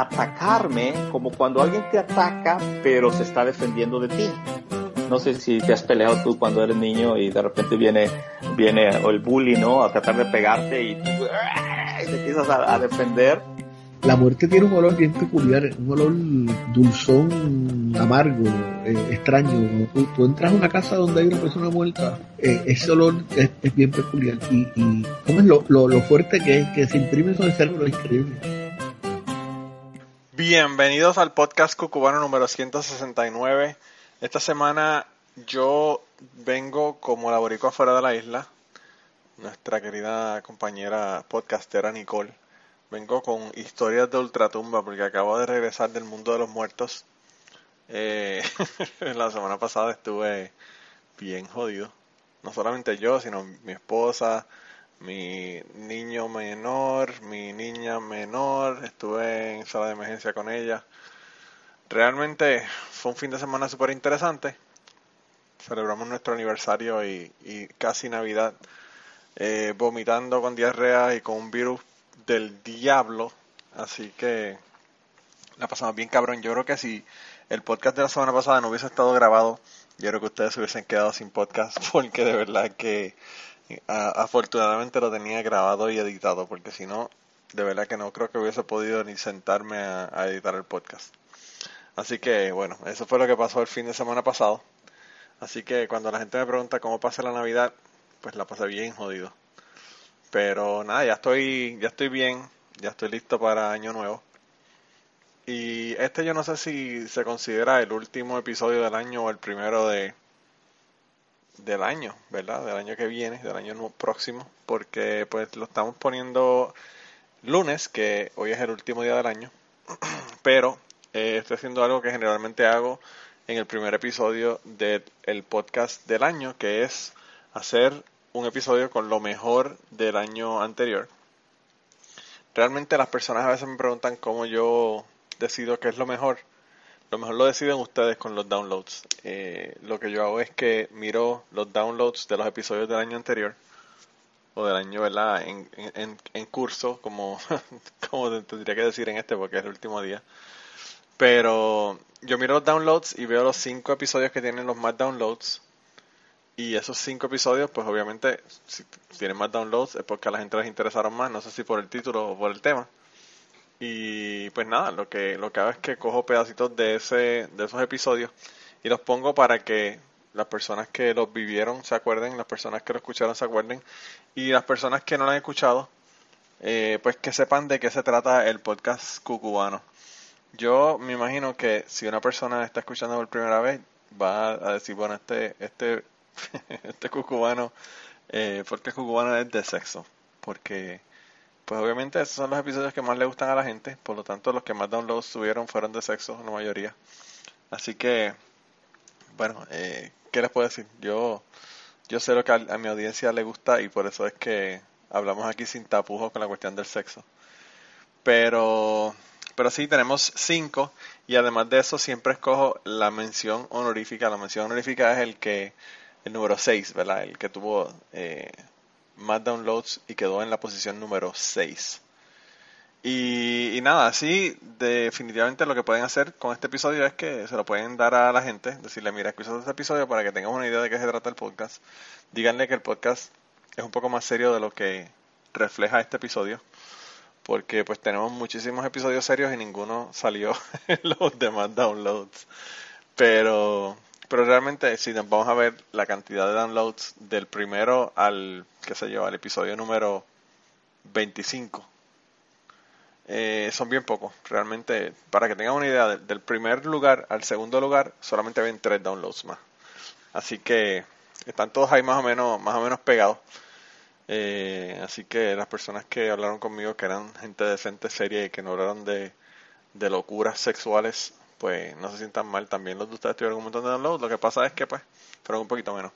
a atacarme como cuando alguien te ataca, pero se está defendiendo de ti. No sé si te has peleado tú cuando eres niño y de repente viene, viene el bully, ¿no? A tratar de pegarte y, te empiezas a, defender. La muerte tiene un olor bien peculiar, un olor dulzón, amargo, eh, extraño. Tú, entras a una casa donde hay una persona muerta, eh, ese olor es, bien peculiar. Y, ¿cómo es lo, lo, fuerte que que se imprime sobre el cerebro? Es increíble. Bienvenidos al podcast cucubano número 169. Esta semana yo vengo como laborico afuera de la isla, nuestra querida compañera podcastera Nicole. Vengo con historias de ultratumba porque acabo de regresar del mundo de los muertos. Eh, la semana pasada estuve bien jodido. No solamente yo, sino mi esposa, mi niño menor, mi niña menor. Estuve en sala de emergencia con ella. Realmente fue un fin de semana súper interesante. Celebramos nuestro aniversario y, casi Navidad eh, vomitando con diarrea y con un virus del diablo. Así que la pasamos bien cabrón. Yo creo que si el podcast de la semana pasada no hubiese estado grabado, yo creo que ustedes se hubiesen quedado sin podcast porque de verdad que afortunadamente lo tenía grabado y editado porque si no, de verdad que no creo que hubiese podido ni sentarme a editar el podcast. Así que bueno, eso fue lo que pasó el fin de semana pasado. Así que cuando la gente me pregunta cómo pasa la Navidad, pues la pasé bien jodido. Pero nada, ya estoy, ya estoy bien, ya estoy listo para Año Nuevo. Y este yo no sé si se considera el último episodio del año o el primero de del año, ¿verdad? Del año que viene, del año próximo, porque pues lo estamos poniendo lunes, que hoy es el último día del año. Pero eh, estoy haciendo algo que generalmente hago en el primer episodio del podcast del año, que es hacer un episodio con lo mejor del año anterior. Realmente las personas a veces me preguntan cómo yo decido qué es lo mejor. Lo mejor lo deciden ustedes con los downloads. Eh, lo que yo hago es que miro los downloads de los episodios del año anterior o del año, ¿verdad? En, en, curso, como, como tendría que decir en este porque es el último día. Pero yo miro los downloads y veo los cinco episodios que tienen los más downloads. Y esos cinco episodios, pues obviamente, si tienen más downloads es porque a la gente les interesaron más, no sé si por el título o por el tema. Y pues nada, lo que, lo que hago es que cojo pedacitos de, ese, de esos episodios y los pongo para que las personas que los vivieron se acuerden, las personas que lo escucharon se acuerden y las personas que no lo han escuchado, eh, pues que sepan de qué se trata el podcast cucubano. Yo me imagino que si una persona está escuchando por primera vez, va a decir, bueno, este, este, este cucubano, eh, porque cucubano es de sexo. Porque, pues obviamente esos son los episodios que más le gustan a la gente, por lo tanto los que más downloads tuvieron fueron de sexo, la mayoría. Así que, bueno, eh, ¿qué les puedo decir? Yo, yo sé lo que a, a mi audiencia le gusta y por eso es que hablamos aquí sin tapujos con la cuestión del sexo. Pero pero sí, tenemos cinco y además de eso siempre escojo la mención honorífica. La mención honorífica es el que, el número 6, ¿verdad? El que tuvo eh, más downloads y quedó en la posición número 6. Y, nada, así definitivamente lo que pueden hacer con este episodio es que se lo pueden dar a la gente, decirle, mira, escucha este episodio para que tengas una idea de qué se trata el podcast. Díganle que el podcast es un poco más serio de lo que refleja este episodio porque pues tenemos muchísimos episodios serios y ninguno salió en los demás downloads. Pero, pero realmente si nos vamos a ver la cantidad de downloads del primero al, qué sé yo, al episodio número 25, eh, son bien pocos. Realmente, para que tengan una idea, del primer lugar al segundo lugar solamente ven tres downloads más. Así que están todos ahí más o menos, más o menos pegados. Eh, así que las personas que hablaron conmigo, que eran gente decente, seria y que no hablaron de, locuras sexuales, pues no se sientan mal. También los de ustedes tuvieron un montón de downloads. Lo que pasa es que, pues, fueron un poquito menos.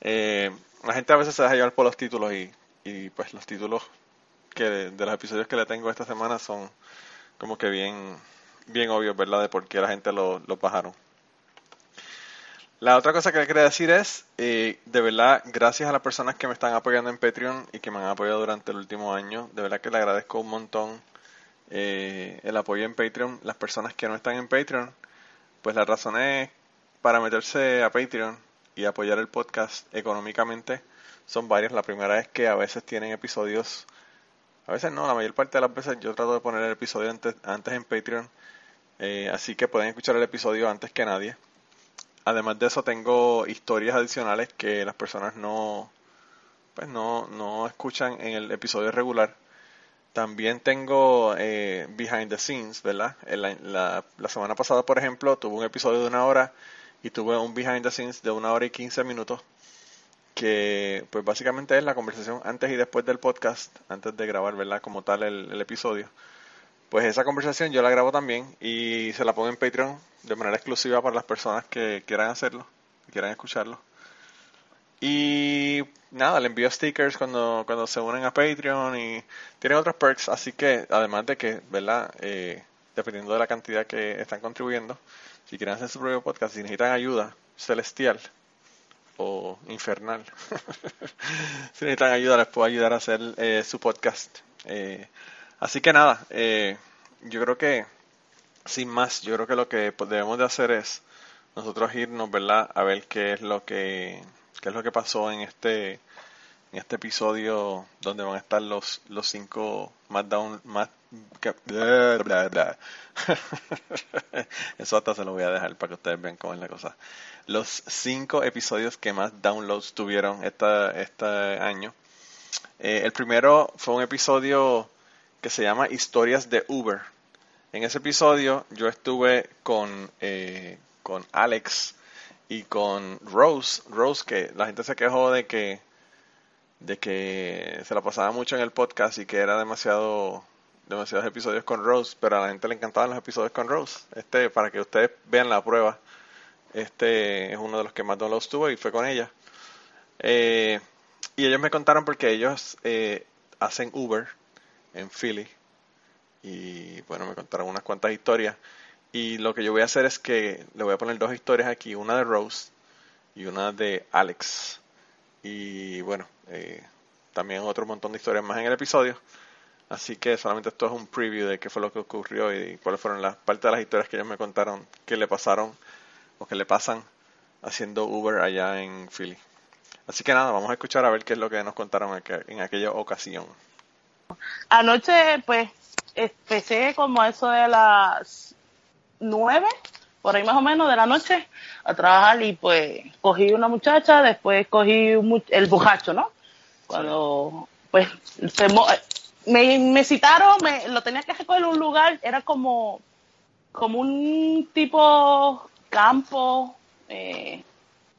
Eh, la gente a veces se deja llevar por los títulos y, y pues los títulos que de, los episodios que le tengo esta semana son como que bien bien obvios, ¿verdad? De por qué la gente los lo bajaron. La otra cosa que quería decir es, eh, de verdad, gracias a las personas que me están apoyando en Patreon y que me han apoyado durante el último año, de verdad que le agradezco un montón eh, el apoyo en Patreon. Las personas que no están en Patreon, pues la razón es para meterse a Patreon y apoyar el podcast económicamente son varias. La primera es que a veces tienen episodios, a veces no, la mayor parte de las veces yo trato de poner el episodio antes, antes en Patreon, eh, así que pueden escuchar el episodio antes que nadie. Además de eso tengo historias adicionales que las personas no, pues no, no escuchan en el episodio regular. También tengo eh, behind the scenes, ¿verdad? La, la, semana pasada, por ejemplo, tuve un episodio de una hora y tuve un behind the scenes de una hora y quince minutos que pues básicamente es la conversación antes y después del podcast, antes de grabar, ¿verdad? Como tal el, episodio. Pues esa conversación yo la grabo también y se la pongo en Patreon de manera exclusiva para las personas que quieran hacerlo, quieran escucharlo. Y nada, le envío stickers cuando, cuando se unen a Patreon y tiene otros perks, así que además de que, ¿verdad? Eh, dependiendo de la cantidad que están contribuyendo, si quieren hacer su propio podcast, si necesitan ayuda celestial, o infernal. si necesitan ayuda, les puedo ayudar a hacer eh, su podcast. Eh, así que nada, eh, yo creo que, sin más, yo creo que lo que debemos de hacer es nosotros irnos, ¿verdad? A ver qué es lo que, qué es lo que pasó en este, en este episodio donde van a estar los, los cinco más down, más Eso hasta se lo voy a dejar para que ustedes vean cómo es la cosa. Los cinco episodios que más downloads tuvieron esta, este año. Eh, el primero fue un episodio que se llama Historias de Uber. En ese episodio yo estuve con, eh, con Alex y con Rose. Rose, que la gente se quejó de que de que se la pasaba mucho en el podcast y que era demasiado demasiados episodios con Rose, pero a la gente le encantaban los episodios con Rose. Este, para que ustedes vean la prueba, este es uno de los que más downloads tuvo y fue con ella. Eh, y ellos me contaron porque ellos eh, hacen Uber en Philly. Y bueno, me contaron unas cuantas historias. Y lo que yo voy a hacer es que le voy a poner dos historias aquí, una de Rose y una de Alex. Y bueno, eh, también otro montón de historias más en el episodio. Así que solamente esto es un preview de qué fue lo que ocurrió y cuáles fueron las partes de las historias que ellos me contaron que le pasaron o que le pasan haciendo Uber allá en Philly. Así que nada, vamos a escuchar a ver qué es lo que nos contaron en aquella ocasión. Anoche, pues, empecé como eso de las nueve, por ahí más o menos, de la noche, a trabajar y pues cogí una muchacha, después cogí el bujacho, ¿no? Cuando, pues, se, me, me citaron, me, lo tenía que recoger en un lugar, era como, como un tipo campo, eh,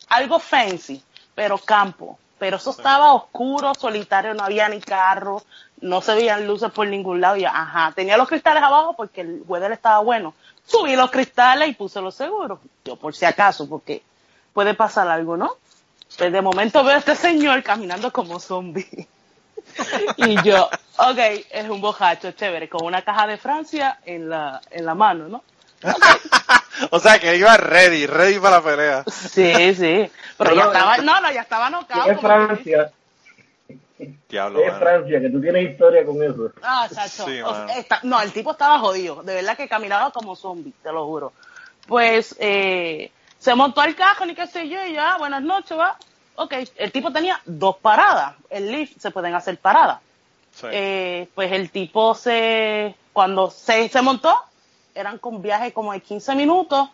algo fancy, pero campo. Pero eso estaba oscuro, solitario, no había ni carro, no se veían luces por ningún lado. Y ajá, tenía los cristales abajo porque el weather estaba bueno. Subí los cristales y puse los seguros. Yo por si acaso, porque puede pasar algo, ¿no? Pues de momento veo a este señor caminando como zombie. y yo, ok, es un bojacho chévere, con una caja de Francia en la, en la mano, ¿no? o sea que iba ready, ready para la pelea. Sí, sí. Pero, ya estaba, no, no, ya estaba nocao. Es Francia. Diablo, es Francia, que tú tienes historia con eso. Ah, chacho. no, el tipo estaba jodido. De verdad que caminaba como zombie, te lo juro. Pues eh, se montó al carro, ni qué sé yo, y ya, buenas noches, va ok, el tipo tenía dos paradas. El lift se pueden hacer paradas. Eh, pues el tipo se, cuando se, se montó, eran con viaje como de 15 minutos.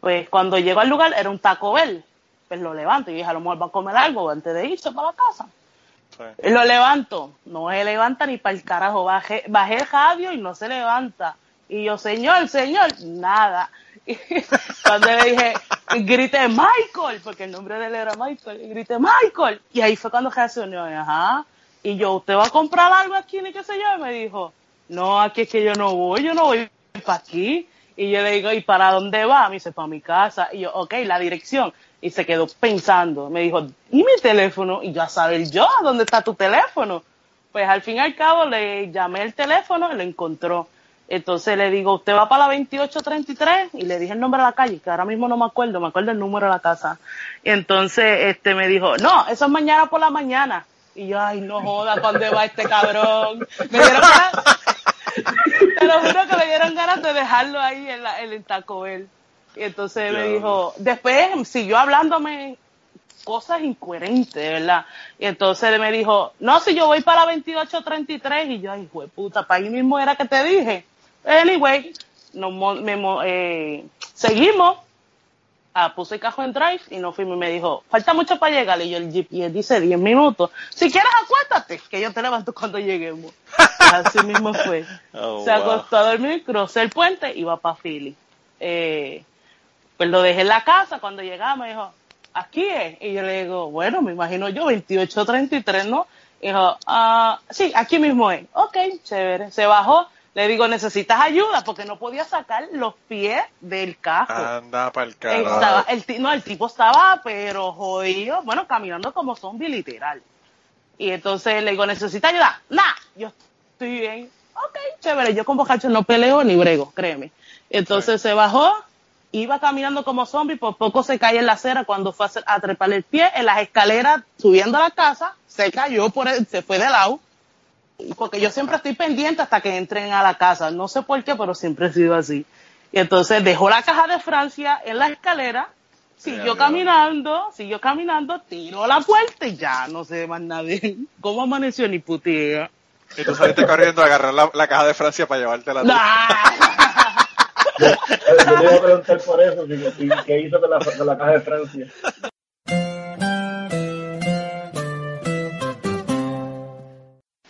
Pues cuando llegó al lugar era un Taco Bell. Pues lo levanto y dije, a lo mejor va a comer algo antes de irse para la casa. Lo levanto, no se levanta ni para el carajo. Bajé, bajé el radio y no se levanta. Y yo, señor, señor, nada. cuando le dije, grité Michael, porque el nombre de él era Michael, y grité Michael. Y ahí fue cuando reaccionó, ajá. Y yo, ¿usted va a comprar algo aquí ni qué sé yo? Y me dijo, no, aquí es que yo no voy, yo no voy para aquí. Y yo le digo, ¿y para dónde va? Me dice, para mi casa. Y yo, ok, la dirección. Y se quedó pensando. Me dijo, ¿y mi teléfono? Y yo a saber yo, ¿dónde está tu teléfono? Pues al fin y al cabo le llamé el teléfono y lo encontró. Entonces le digo, ¿usted va para la 2833? Y le dije el nombre de la calle, que ahora mismo no me acuerdo, me acuerdo el número de la casa. Y entonces este me dijo, no, eso es mañana por la mañana. Y yo, ay, no joda, ¿dónde va este cabrón? Me dieron Te lo juro que me dieron ganas de dejarlo ahí en, la, en el Taco Bell. Y entonces me dijo, después siguió hablándome cosas incoherentes, ¿verdad? Y entonces me dijo, no, si yo voy para 2833, y yo, ay, hijo de puta, para ahí mismo era que te dije. Anyway, nos, me, eh, seguimos, ah, puse el cajo en drive y nos fuimos y me dijo, falta mucho para llegar. Y yo el GPS dice 10 minutos. Si quieres acuéstate, que yo te levanto cuando lleguemos. Así mismo fue. Oh, Se acostó a dormir, crucé el puente y va para Philly. Eh, pues lo dejé en la casa, cuando llegamos me dijo, aquí es. Y yo le digo, bueno, me imagino yo, 2833, ¿no? Y dijo, ah, sí, aquí mismo es. Ok, chévere. Se bajó. Le digo, necesitas ayuda porque no podía sacar los pies del carro. Anda para el carro. el, no, el tipo estaba, pero jodido, bueno, caminando como zombie literal. Y entonces le digo, ¿necesitas ayuda? Nah, yo estoy bien. Ok, chévere. Yo con bocacho no peleo ni brego, créeme. Entonces se bajó, iba caminando como zombie, por poco se cae en la acera cuando fue a, trepar el pie en las escaleras subiendo a la casa, se cayó, por se fue de lado. Porque yo siempre estoy pendiente hasta que entren a la casa. No sé por qué, pero siempre he sido así. Y entonces dejó la caja de Francia en la escalera, siguió caminando, siguió caminando, tiró la puerta y ya no se ve más nadie. ¿Cómo amaneció ni putea? Y tú saliste corriendo a agarrar la, caja de Francia para llevártela. la yo le iba a preguntar por eso, ¿qué hizo con la, con la caja de Francia?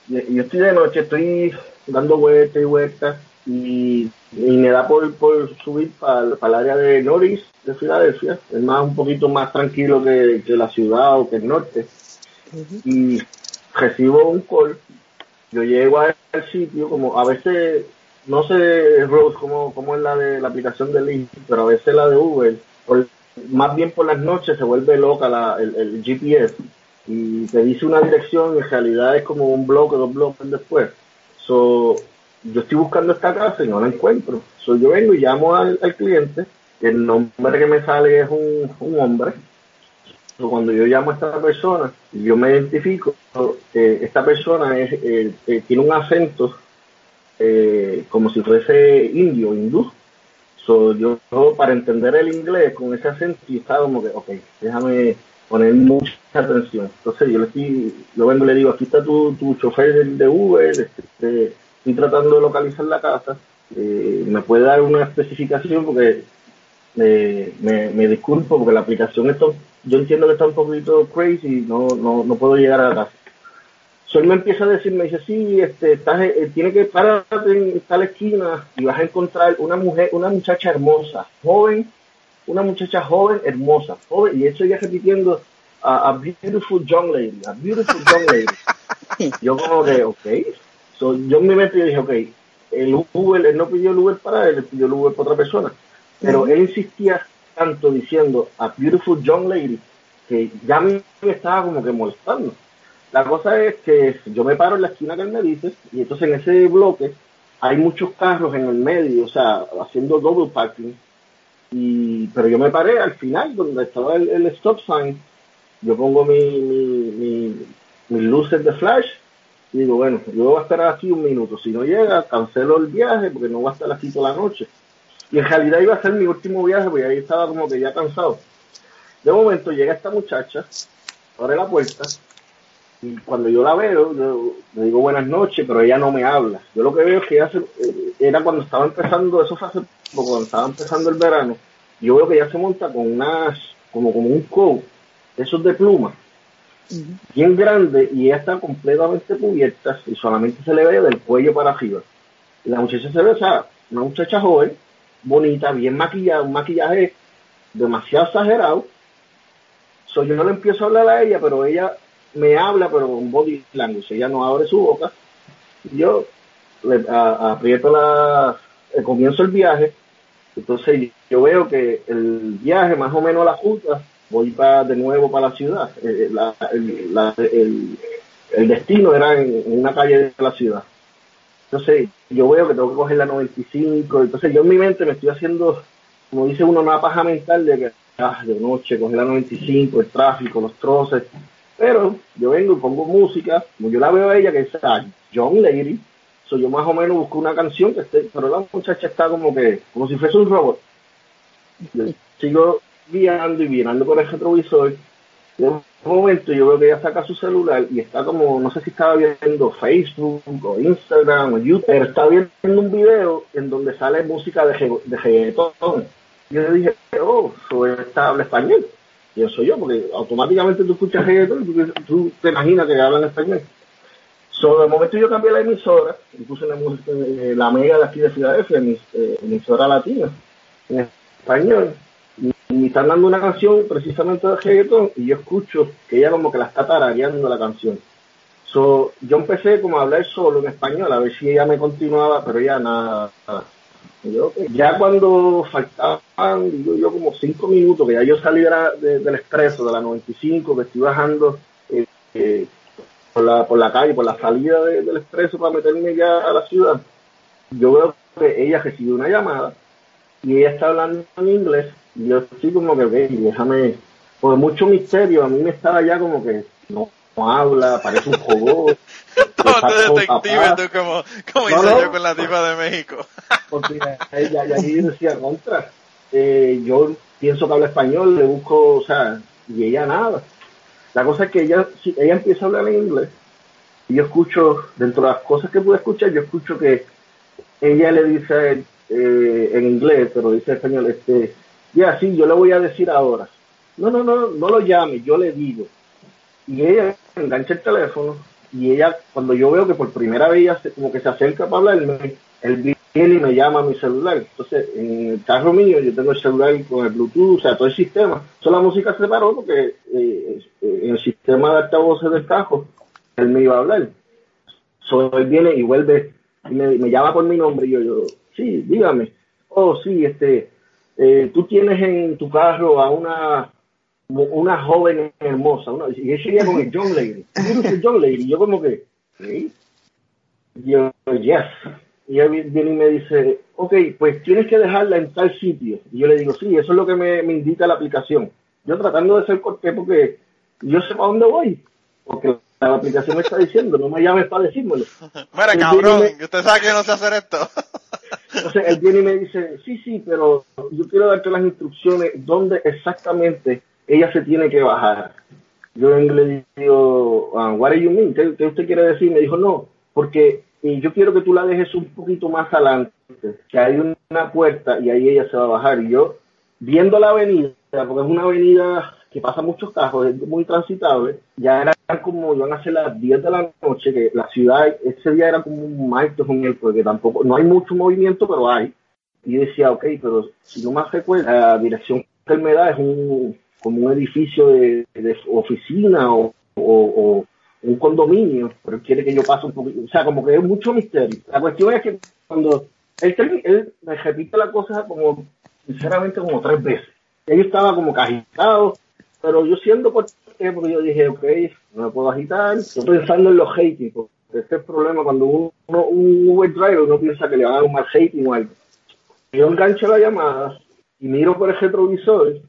Yo estoy de noche, estoy dando vueltas y vueltas y, me da por, por subir para, el área de Norris, de Filadelfia. Es más, un poquito más tranquilo que, que la ciudad o que el norte. Y recibo un call. Yo llego al sitio, como a veces no sé, Rose, cómo, cómo es la de la aplicación de Link, pero a veces la de Uber, más bien por las noches se vuelve loca la, el, GPS y te dice una dirección y en realidad es como un bloque, dos bloques después. So, yo estoy buscando esta casa y no la encuentro. So, yo vengo y llamo al, cliente, el nombre que me sale es un, un hombre. So, cuando yo llamo a esta persona, yo me identifico, eh, esta persona es, eh, eh, tiene un acento eh, como si fuese indio, hindú. So, yo, para entender el inglés con ese acento, estaba como que, ok, déjame poner mucha atención. Entonces yo le estoy, yo vengo le digo, aquí está tu, tu chofer de, Uber, este, estoy tratando de localizar la casa, eh, me puede dar una especificación porque me, me, disculpo porque la aplicación esto, yo entiendo que está un poquito crazy, no, no, no puedo llegar a la casa. Sol me empieza a decir, me dice, sí, este, estás, eh, tiene que parar en tal esquina y vas a encontrar una mujer, una muchacha hermosa, joven, una muchacha joven, hermosa, joven, y eso ya repitiendo, a, beautiful young lady, a beautiful young lady. yo como que, ok, so, yo en mi mente dije, ok, el Uber, él no pidió el Uber para él, él pidió el Uber para otra persona, pero él insistía tanto diciendo, a beautiful young lady, que ya me estaba como que molestando. La cosa es que yo me paro en la esquina que él me dice, y entonces en ese bloque hay muchos carros en el medio, o sea, haciendo double parking. Y, pero yo me paré al final, donde estaba el, stop sign, yo pongo mi, mi, mis luces de flash y digo, bueno, yo voy a esperar aquí un minuto. Si no llega, cancelo el viaje porque no voy a estar aquí toda la noche. Y en realidad iba a ser mi último viaje porque ahí estaba como que ya cansado. De momento llega esta muchacha, abre la puerta y cuando yo la veo, yo le digo buenas noches, pero ella no me habla. Yo lo que veo es que ella eh, era cuando estaba empezando, eso fue hace cuando estaba empezando el verano, yo veo que ella se monta con unas, como, como un coat, esos de pluma, bien grande, y ella está completamente cubierta y solamente se le ve del cuello para arriba. Y la muchacha se ve, o sea, una muchacha joven, bonita, bien maquillada, un maquillaje demasiado exagerado. So, yo no le empiezo a hablar a ella, pero ella me habla, pero con body language. Ella no abre su boca. Yo le aprieto la. Eh, comienzo el viaje. Entonces yo veo que el viaje, más o menos la ruta, voy para, de nuevo para la ciudad. Eh, el, el, destino era en, una calle de la ciudad. Entonces yo veo que tengo que coger la 95. Entonces yo en mi mente me estoy haciendo, como dice uno, una paja mental de que ah, de noche coger la 95, el tráfico, los troces. Pero yo vengo y pongo música, como yo la veo a ella, que es John Lady, yo más o menos busco una canción que esté, pero la muchacha está como que, como si fuese un robot. Yo sigo guiando y mirando por el retrovisor. De un momento yo veo que ella saca su celular y está como, no sé si estaba viendo Facebook o Instagram o YouTube, pero está viendo un video en donde sale música de, de reggaetón. Yo le dije, oh, esta habla español. Y eso soy yo, porque automáticamente tú escuchas reggaetón y tú, tú te imaginas que hablan español. Sobre el momento yo cambié la emisora y puse la, eh, la mega de aquí de Filadelfia, mi, eh, emisora latina, en español. Y, me están dando una canción precisamente de reggaetón y yo escucho que ella como que la está tarareando la canción. So, yo empecé como a hablar solo en español, a ver si ella me continuaba, pero ya nada. Ya cuando faltaban, digo yo, como cinco minutos, que ya yo salí del expreso, de la 95, que estoy bajando eh, eh por la, por la calle, por la salida del expreso para meterme ya a la ciudad, yo veo que ella recibe una llamada y ella está hablando en inglés y yo estoy como que, ve, déjame, por mucho misterio, a mí me estaba ya como que no, habla, parece un juego. Todo detective, tú como, como hice yo con la tipa de México. porque ella, y ahí decía contra. Eh, yo pienso que habla español, le busco, o sea, y ella nada. La cosa es que ella, ella empieza a hablar en inglés y yo escucho, dentro de las cosas que pude escuchar, yo escucho que ella le dice eh, en inglés, pero dice en español, este, ya sí, yo le voy a decir ahora. No, no, no, no lo llame, yo le digo. Y ella engancha el teléfono y ella, cuando yo veo que por primera vez ella como que se acerca para hablarme, el viene y me llama a mi celular. Entonces, en el carro mío yo tengo el celular con el Bluetooth, o sea, todo el sistema. Solo la música se paró porque eh, en el sistema de altavoces del carro, él me iba a hablar. So, él viene y vuelve y me, llama por mi nombre y yo, yo, sí, dígame. Oh, sí, este, eh, tú tienes en tu carro a una una joven hermosa, una, y ella sería con el John Lady. John Lady, yo como que, ¿sí? yo, yes. Y él viene y me dice, ok, pues tienes que dejarla en tal sitio. Y yo le digo, sí, eso es lo que me, indica la aplicación. Yo tratando de ser cortés porque yo sé para dónde voy. Porque la aplicación me está diciendo, no me llames para decírmelo. Mira, cabrón, usted sabe que no sé hacer esto. Entonces él viene y me dice, sí, sí, pero yo quiero darte las instrucciones dónde exactamente ella se tiene que bajar. Yo le digo, uh, what do you mean? ¿Qué, ¿Qué, usted quiere decir? Me dijo, no, porque yo quiero que tú la dejes un poquito más adelante, que hay una puerta y ahí ella se va a bajar. Y yo, viendo la avenida, porque es una avenida que pasa muchos carros, es muy transitable, ya eran como, iban a ser las 10 de la noche, que la ciudad, ese día era como un martes un miércoles, porque tampoco, no hay mucho movimiento, pero hay. Y decía, ok, pero si no me recuerdo, la dirección que es un, como un edificio de, oficina o, o un condominio, pero quiere que yo pase un poquito, o sea, como que es mucho misterio. La cuestión es que cuando él, él me repite la cosa como, sinceramente, como tres veces. Él estaba como cagitado, pero yo siendo porque yo dije, ok, no me puedo agitar, estoy pensando en los hating, porque este es el problema cuando uno, un Uber driver uno piensa que le van a dar un mal hating o algo. Yo engancho la llamada y miro por el retrovisor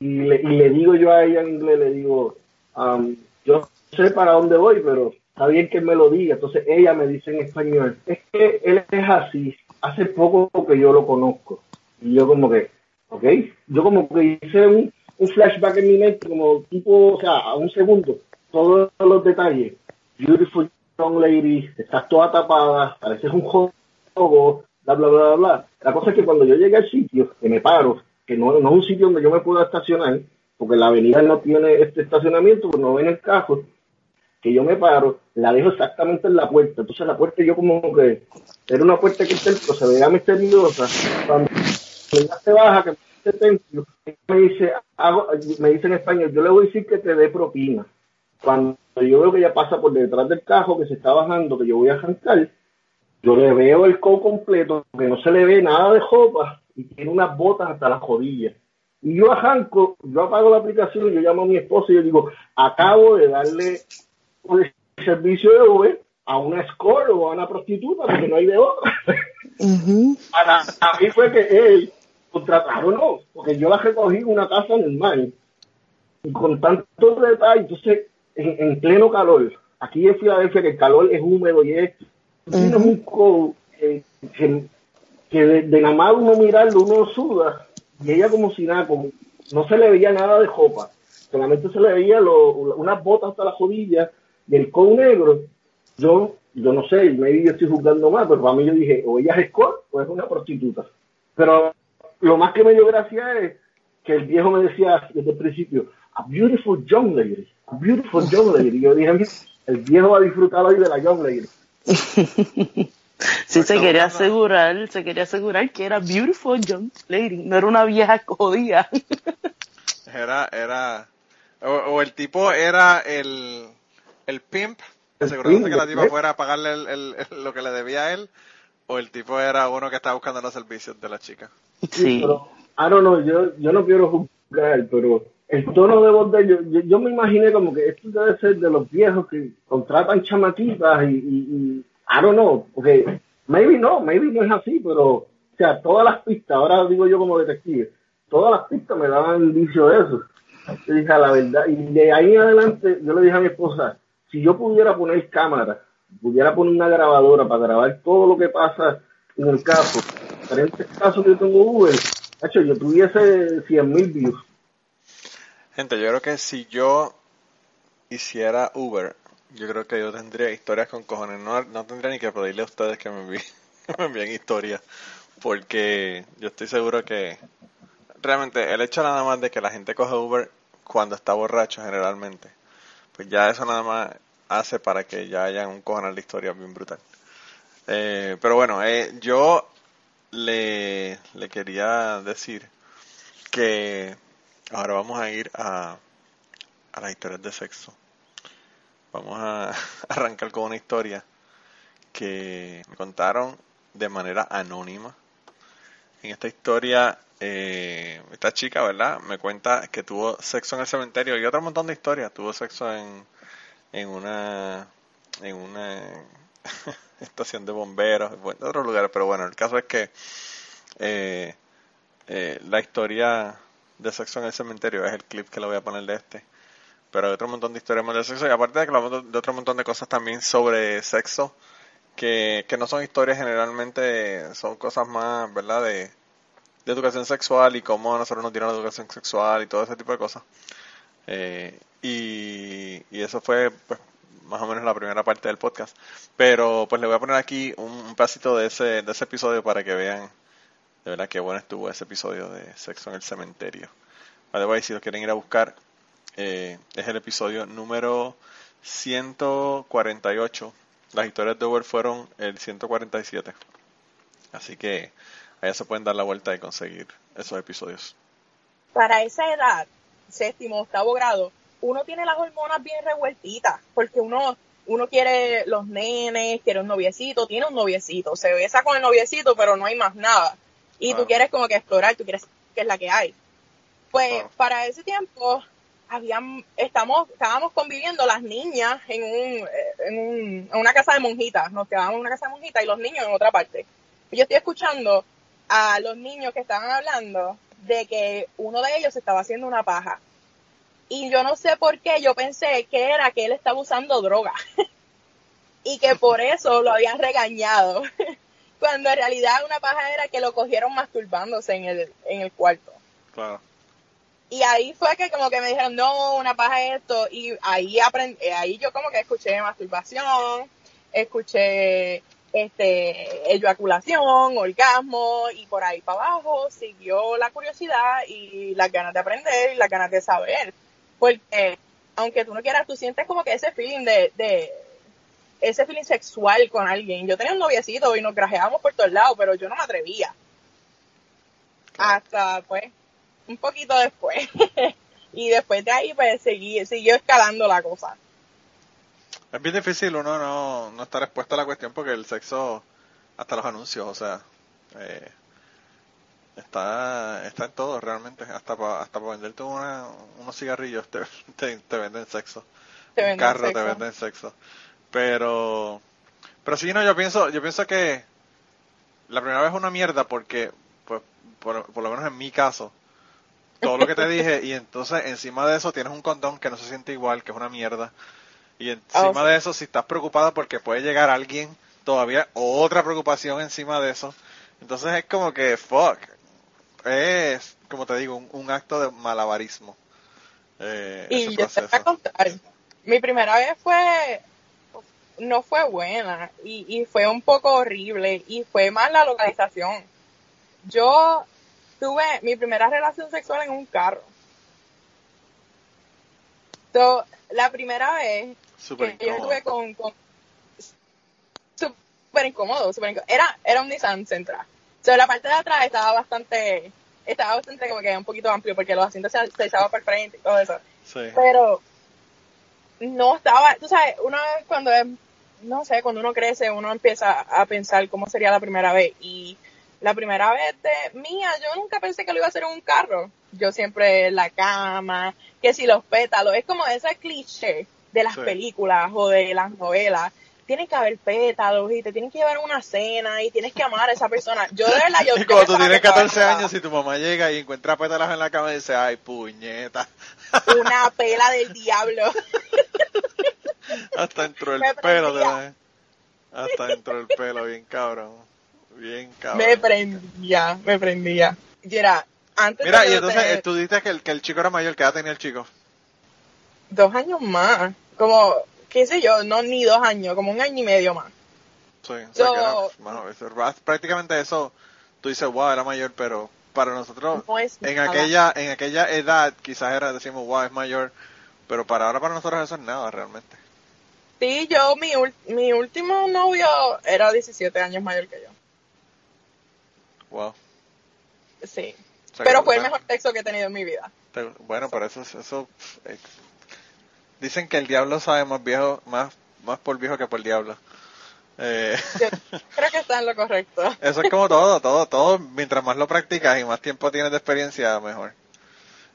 y le, y le digo yo a ella en inglés, le digo, um, yo sé para dónde voy, pero está bien que me lo diga. Entonces ella me dice en español, es que él es así, hace poco que yo lo conozco. Y yo como que, ok, yo como que hice un, flashback en mi mente, como tipo, o sea, a un segundo, todos los detalles. Beautiful young lady, estás toda tapada, pareces un juego, bla, bla, bla, bla. La cosa es que cuando yo llegué al sitio, que me paro, que no, no es un sitio donde yo me pueda estacionar, porque la avenida no tiene este estacionamiento, pues no ven el carro, que yo me paro, la dejo exactamente en la puerta. Entonces la puerta yo como que era una puerta que se veía misteriosa. Cuando ella se baja, que me dice, me dice en español, yo le voy a decir que te dé propina. Cuando yo veo que ella pasa por detrás del cajo que se está bajando, que yo voy a arrancar, yo le veo el co completo, que no se le ve nada de jopa y tiene unas botas hasta las rodillas. Y yo arranco, yo apago la aplicación y yo llamo a mi esposo y yo digo, acabo de darle el servicio de Uber a una escort o a una prostituta, porque no hay de otra. Para, a mí fue que él contrataron, no, porque yo la recogí en una casa normal, y con tantos detalles, entonces, en, pleno calor, aquí en Filadelfia que el calor es húmedo y es tienes un code que, que, de, de, nada más uno mirarlo, uno suda, y ella como si nada, como no se le veía nada de jopa, solamente se le veía lo, unas botas hasta la rodilla y el code negro. Yo, yo no sé, maybe yo estoy juzgando más, pero para mí yo dije, o ella es escort o es una prostituta. Pero lo más que me dio gracia es que el viejo me decía desde el principio, a beautiful young lady, a beautiful young lady. Y yo dije, el viejo va a disfrutar hoy de la young lady. sí, se quería asegurar, se quería asegurar que era beautiful young lady, no era una vieja jodida. era, era, o, el tipo era el, el pimp, asegurándose que la tipa fuera a pagarle el, lo que le debía a él, o el tipo era uno que estaba buscando los servicios de la chica. Sí, pero, I don't know, yo, yo no quiero juzgar, pero el tono de voz de ellos, yo, me imaginé como que esto debe ser de los viejos que contratan chamaquitas y, y, y I don't know, porque maybe no, maybe no es así, pero, o sea, todas las pistas, ahora digo yo como detective, todas las pistas me daban de eso. Yo dije, la verdad, y de ahí en adelante yo le dije a mi esposa, si yo pudiera poner cámara, pudiera poner una grabadora para grabar todo lo que pasa en el caso, diferentes casos que yo tengo Uber, hecho, yo tuviese 100 mil views Gente, yo creo que si yo hiciera Uber, yo creo que yo tendría historias con cojones. No, no tendría ni que pedirle a ustedes que me envíen, historias. Porque yo estoy seguro que realmente el hecho nada más de que la gente coge Uber cuando está borracho generalmente, pues ya eso nada más hace para que ya haya un cojonal de historias bien brutal. Eh, pero bueno, eh, yo le, le quería decir que Ahora vamos a ir a, a las historias de sexo. Vamos a arrancar con una historia que me contaron de manera anónima. En esta historia, eh, esta chica, ¿verdad? Me cuenta que tuvo sexo en el cementerio y otro montón de historias. Tuvo sexo en, en una en una estación de bomberos, en otros lugares, pero bueno, el caso es que eh, eh, la historia de sexo en el cementerio, es el clip que le voy a poner de este. Pero hay otro montón de historias más de sexo y aparte de que de otro montón de cosas también sobre sexo que, que no son historias generalmente, son cosas más, ¿verdad? De, de educación sexual y cómo nosotros nos dieron la educación sexual y todo ese tipo de cosas. Eh, y, y eso fue pues, más o menos la primera parte del podcast. Pero pues le voy a poner aquí un, un pedacito de ese, de ese episodio para que vean de verdad que bueno estuvo ese episodio de Sexo en el Cementerio. Además, si lo quieren ir a buscar, eh, es el episodio número 148. Las historias de Uber fueron el 147. Así que allá se pueden dar la vuelta y conseguir esos episodios. Para esa edad, séptimo, octavo grado, uno tiene las hormonas bien revueltitas, porque uno, uno quiere los nenes, quiere un noviecito, tiene un noviecito, se besa con el noviecito, pero no hay más nada y tú quieres como que explorar, tú quieres que es la que hay. Pues para ese tiempo habían, estamos, estábamos conviviendo las niñas en, un, en, un, en una casa de monjitas, nos quedábamos en una casa de monjitas y los niños en otra parte. Yo estoy escuchando a los niños que estaban hablando de que uno de ellos estaba haciendo una paja. Y yo no sé por qué, yo pensé que era que él estaba usando droga. y que por eso lo habían regañado. cuando en realidad una paja era que lo cogieron masturbándose en el, en el cuarto. Claro. Y ahí fue que como que me dijeron, no, una paja es esto, y ahí aprendí, ahí yo como que escuché masturbación, escuché este eyaculación, orgasmo, y por ahí para abajo siguió la curiosidad y las ganas de aprender y las ganas de saber. Porque aunque tú no quieras, tú sientes como que ese feeling de, de ese feeling sexual con alguien. Yo tenía un noviecito y nos grajeábamos por todos lados, pero yo no me atrevía. Hasta, pues, un poquito después. y después de ahí, pues, seguí, siguió escalando la cosa. Es bien difícil uno no, no estar expuesto a la cuestión porque el sexo, hasta los anuncios, o sea, eh, está, está en todo realmente. Hasta para hasta para venderte unos cigarrillos te, te, venden sexo. Te un carro te venden sexo. Pero, pero sí, no, yo pienso, yo pienso que la primera vez es una mierda porque, pues, por, por lo menos en mi caso, todo lo que te dije y entonces encima de eso tienes un condón que no se siente igual, que es una mierda. Y encima oh, de eso, si estás preocupada porque puede llegar alguien todavía otra preocupación encima de eso. Entonces es como que, fuck, es, como te digo, un, acto de malabarismo. Eh, y yo te voy a contar, mi primera vez fue, no fue buena y, y fue un poco horrible y fue más la localización. Yo tuve mi primera relación sexual en un carro. So, la primera vez que yo estuve con, con súper incómodo, super incómodo. Era, era un Nissan Sentra. So, la parte de atrás estaba bastante, estaba bastante como que un poquito amplio porque los asientos se, se echaban por frente y todo eso. Pero no estaba, tú sabes, una vez cuando es, no sé, cuando uno crece, uno empieza a pensar cómo sería la primera vez y la primera vez de mía, yo nunca pensé que lo iba a hacer en un carro. Yo siempre la cama, que si los pétalos, es como ese cliché de las películas o de las novelas. Tiene que haber pétalos y te tienen que llevar a una cena y tienes que amar a esa persona. Yo de verdad, yo... Y cuando tú tienes 14 años y tu mamá llega y encuentra pétalos en la cama y dice, ay, puñeta. Una pela del diablo. Hasta entró el pelo de Hasta entró el pelo, bien cabrón. Bien cabrón. Me prendía, me prendía. Antes Mira, y entonces tú dices que el, que el chico era mayor, ¿qué edad tenía el chico? Dos años más. Como, qué sé yo, no ni dos años, como un año y medio más. Sí, o sea que era, prácticamente eso, tú dices, wow, era mayor, pero para nosotros, en aquella en aquella edad, quizás era, decimos, wow, es mayor, pero para ahora para nosotros eso es nada realmente. Sí, yo, mi, mi último novio era 17 años mayor que yo. Wow. Sí. pero fue el mejor sexo que he tenido en mi vida. bueno, por eso, eso eh, dicen que el diablo sabe más viejo, más, más por viejo que por diablo. Eh, creo que está en lo correcto. Eso es como todo, todo, todo. Mientras más lo practicas y más tiempo tienes de experiencia, mejor.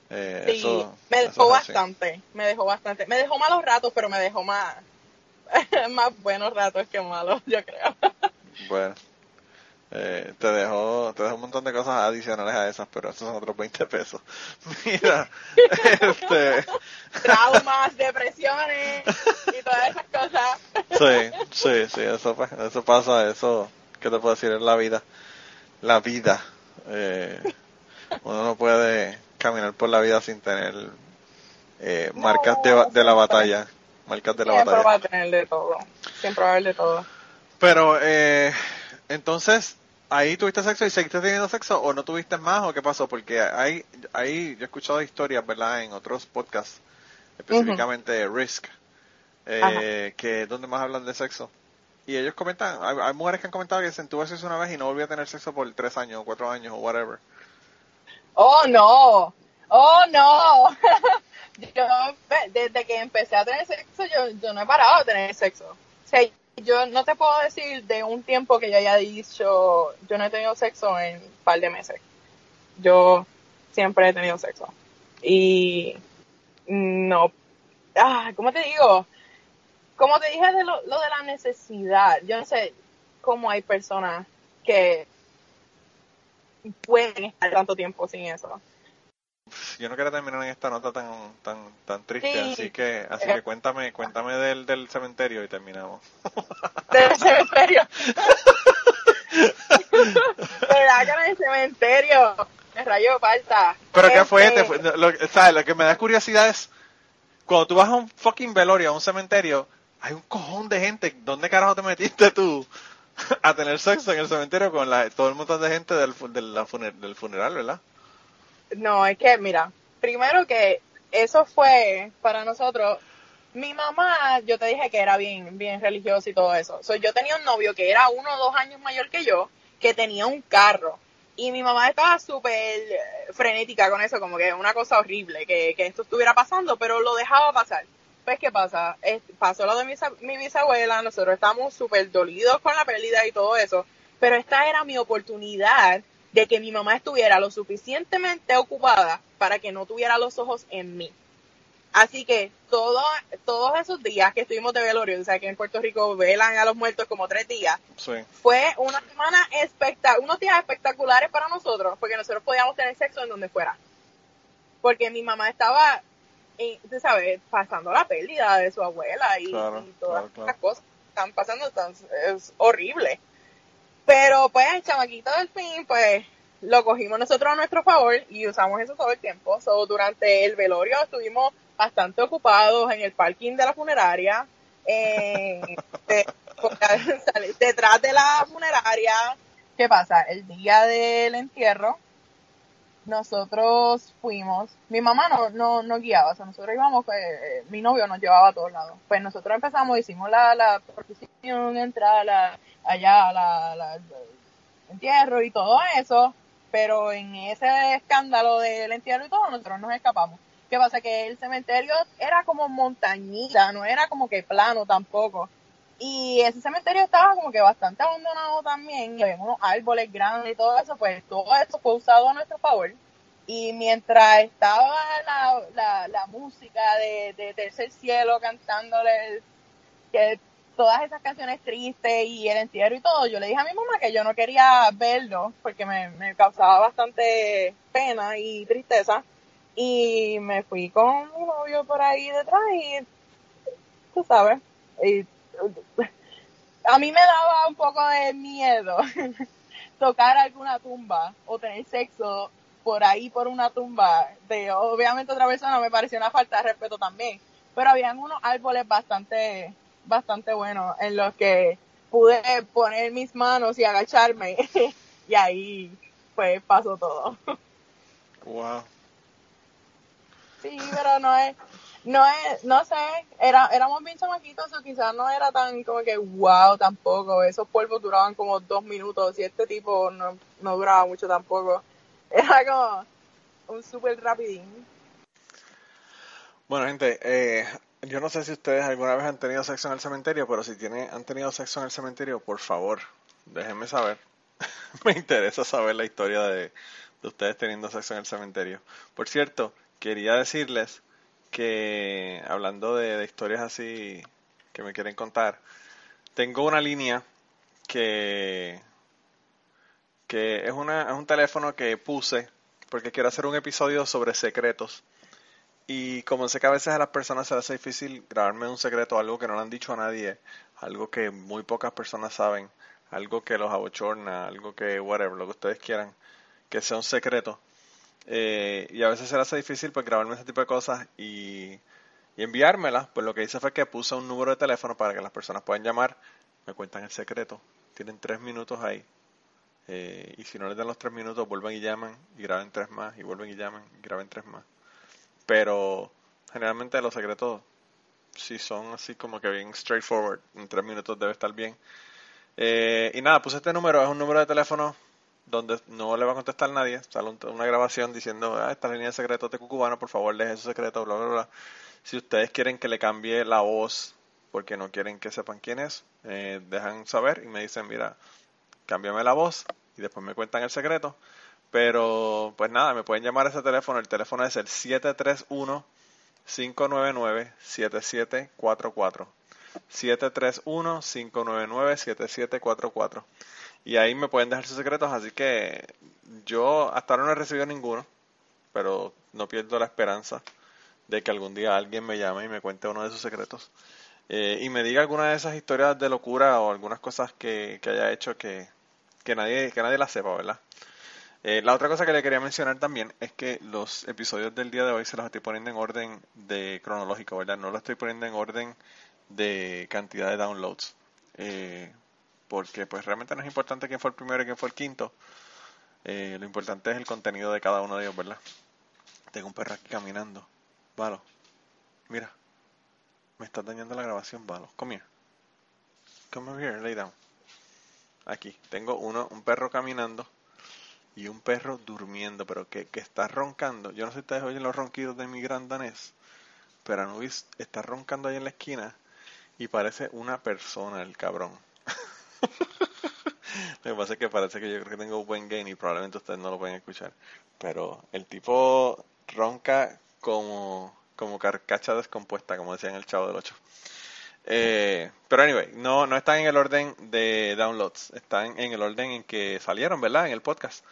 Eh, sí, me dejó bastante, me dejó bastante. Me dejó malos ratos, pero me dejó más, más buenos ratos que malos, yo creo. Bueno. Eh, te dejó te dejó un montón de cosas adicionales a esas, pero esos son otros 20 pesos. Mira, este... Traumas, depresiones y todas esas cosas. Sí, sí, sí, eso, eso pasa, eso, ¿qué te puedo decir? Es la vida. La vida. Eh, uno no puede caminar por la vida sin tener eh, marcas de, de la batalla. Marcas de la Siempre batalla. va a tener de todo. Siempre va a haber de todo. Pero, eh, entonces, ahí tuviste sexo y seguiste teniendo sexo o no tuviste más o qué pasó? Porque ahí, ahí yo he escuchado historias, ¿verdad? En otros podcasts, específicamente Risk, eh, que donde más hablan de sexo. Y ellos comentan, hay, mujeres que han comentado que se tuvo sexo una vez y no volvió a tener sexo por tres años o cuatro años o whatever. Oh, no. Oh, no. yo, desde que empecé a tener sexo, yo, yo no he parado de tener sexo. O sea, yo no te puedo decir de un tiempo que yo haya dicho, yo no he tenido sexo en un par de meses. Yo siempre he tenido sexo. Y no, ah, ¿cómo te digo? Como te dije de lo, lo de la necesidad, yo no sé cómo hay personas que pueden estar tanto tiempo sin eso yo no quiero terminar en esta nota tan tan tan triste, así que así que cuéntame cuéntame del, del cementerio y terminamos. Del cementerio. ¿Verdad que en el cementerio? Me rayo falta. Pero qué fue, este, lo, ¿sabes? lo que me da curiosidad es cuando tú vas a un fucking velorio, a un cementerio, hay un cojón de gente. ¿Dónde carajo te metiste tú a tener sexo en el cementerio con la, todo el montón de gente del, del, del funeral, verdad? No, es que, mira, primero que eso fue para nosotros. Mi mamá, yo te dije que era bien, bien religiosa y todo eso. yo tenía un novio que era uno o dos años mayor que yo, que tenía un carro. Y mi mamá estaba súper frenética con eso, como que una cosa horrible, que, que esto estuviera pasando, pero lo dejaba pasar. Pues, ¿qué pasa? pasó lo de mi, mi bisabuela, nosotros estábamos súper dolidos con la pérdida y todo eso, pero esta era mi oportunidad de que mi mamá estuviera lo suficientemente ocupada para que no tuviera los ojos en mí. Así que todo, todos esos días que estuvimos de velorio, o sea que en Puerto Rico velan a los muertos como tres días, fue una semana espectacular, unos días espectaculares para nosotros, porque nosotros podíamos tener sexo en donde fuera. Porque mi mamá estaba, tú sabes, pasando la pérdida de su abuela y, todas las cosas. están pasando, es horrible. Pero pues el chamaquito del fin, pues lo cogimos nosotros a nuestro favor y usamos eso todo el tiempo. So, durante el velorio estuvimos bastante ocupados en el parking de la funeraria, detrás de la funeraria. ¿Qué pasa? El día del entierro, nosotros fuimos, mi mamá no, no, no guiaba, o sea, nosotros íbamos, pues, eh, mi novio nos llevaba a todos lados. Pues nosotros empezamos, hicimos la, la procesión, entrar allá, a la, entierro y todo eso, pero en ese escándalo del entierro y todo, nosotros nos escapamos. ¿Qué pasa? Que el cementerio era como montañita, no era como que plano tampoco. Y ese cementerio estaba como que bastante abandonado también, y había unos árboles grandes y todo eso, pues todo eso fue usado a nuestro favor. Y mientras estaba la, música de, de Tercer Cielo cantándole que todas esas canciones tristes y el entierro y todo, yo le dije a mi mamá que yo no quería verlo porque me, me causaba bastante pena y tristeza. Y me fui con mi novio por ahí detrás y tú sabes y, a mí me daba un poco de miedo tocar alguna tumba o tener sexo por ahí por una tumba de obviamente otra persona me pareció una falta de respeto también pero habían unos árboles bastante bastante buenos en los que pude poner mis manos y agacharme y ahí pues pasó todo wow Sí, pero no es, no es, no sé, era, éramos bien chamaquitos, o quizás no era tan como que wow tampoco, esos polvos duraban como dos minutos y este tipo no, no duraba mucho tampoco. Era como un súper rapidín. Bueno, gente, eh, yo no sé si ustedes alguna vez han tenido sexo en el cementerio, pero si tienen, han tenido sexo en el cementerio, por favor, déjenme saber. Me interesa saber la historia de, de ustedes teniendo sexo en el cementerio. Por cierto, quería decirles que, hablando de, historias así que me quieren contar, tengo una línea que, que es, una, es un teléfono que puse porque quiero hacer un episodio sobre secretos. Y como sé que a veces a las personas se les hace difícil grabarme un secreto, algo que no le han dicho a nadie, algo que muy pocas personas saben, algo que los abochorna, algo que, whatever, lo que ustedes quieran, que sea un secreto, eh, y a veces se le hace difícil pues grabarme ese tipo de cosas y, y enviármelas. Pues lo que hice fue que puse un número de teléfono para que las personas puedan llamar, me cuentan el secreto. Tienen tres minutos ahí. Eh, y si no les dan los tres minutos, vuelven y llaman y graben tres más, y vuelven y llaman y graben tres más. Pero generalmente los secretos, si son así como que bien straightforward, en tres minutos debe estar bien. Eh, y nada, puse este número, es un número de teléfono donde no le va a contestar nadie, sale una grabación diciendo, ah, esta línea de secreto de Cucubano, por favor deje su secreto, bla, bla, bla. Si ustedes quieren que le cambie la voz porque no quieren que sepan quién es, eh, dejan saber y me dicen, mira, cámbiame la voz y después me cuentan el secreto. Pero, pues nada, me pueden llamar a ese teléfono, el teléfono es el 731 599 7744. 731 599 7744 y ahí me pueden dejar sus secretos, así que yo hasta ahora no he recibido ninguno, pero no pierdo la esperanza de que algún día alguien me llame y me cuente uno de sus secretos. Eh, y me diga alguna de esas historias de locura o algunas cosas que, haya hecho que, que, nadie, que nadie la sepa, ¿verdad? Eh, la otra cosa que le quería mencionar también es que los episodios del día de hoy se los estoy poniendo en orden de cronológico, ¿verdad? No los estoy poniendo en orden de cantidad de downloads. Eh, porque pues realmente no es importante quién fue el primero y quién fue el quinto. Eh, lo importante es el contenido de cada uno de ellos, ¿verdad? Tengo un perro aquí caminando. Valo, mira. Me está dañando la grabación, Valo. Come here. Come over here, lay down. Aquí, tengo uno, un perro caminando y un perro durmiendo, pero que, que está roncando. Yo no sé si ustedes oyen los ronquidos de mi gran danés, pero Anubis está roncando ahí en la esquina y parece una persona el cabrón. lo que pasa es que parece que yo creo que tengo buen gain y probablemente ustedes no lo pueden escuchar. Pero el tipo ronca como, como carcacha descompuesta, como decía en el Chavo del 8. Eh, pero anyway, no, no están en el orden de downloads, están en el orden en que salieron, ¿verdad? En el podcast.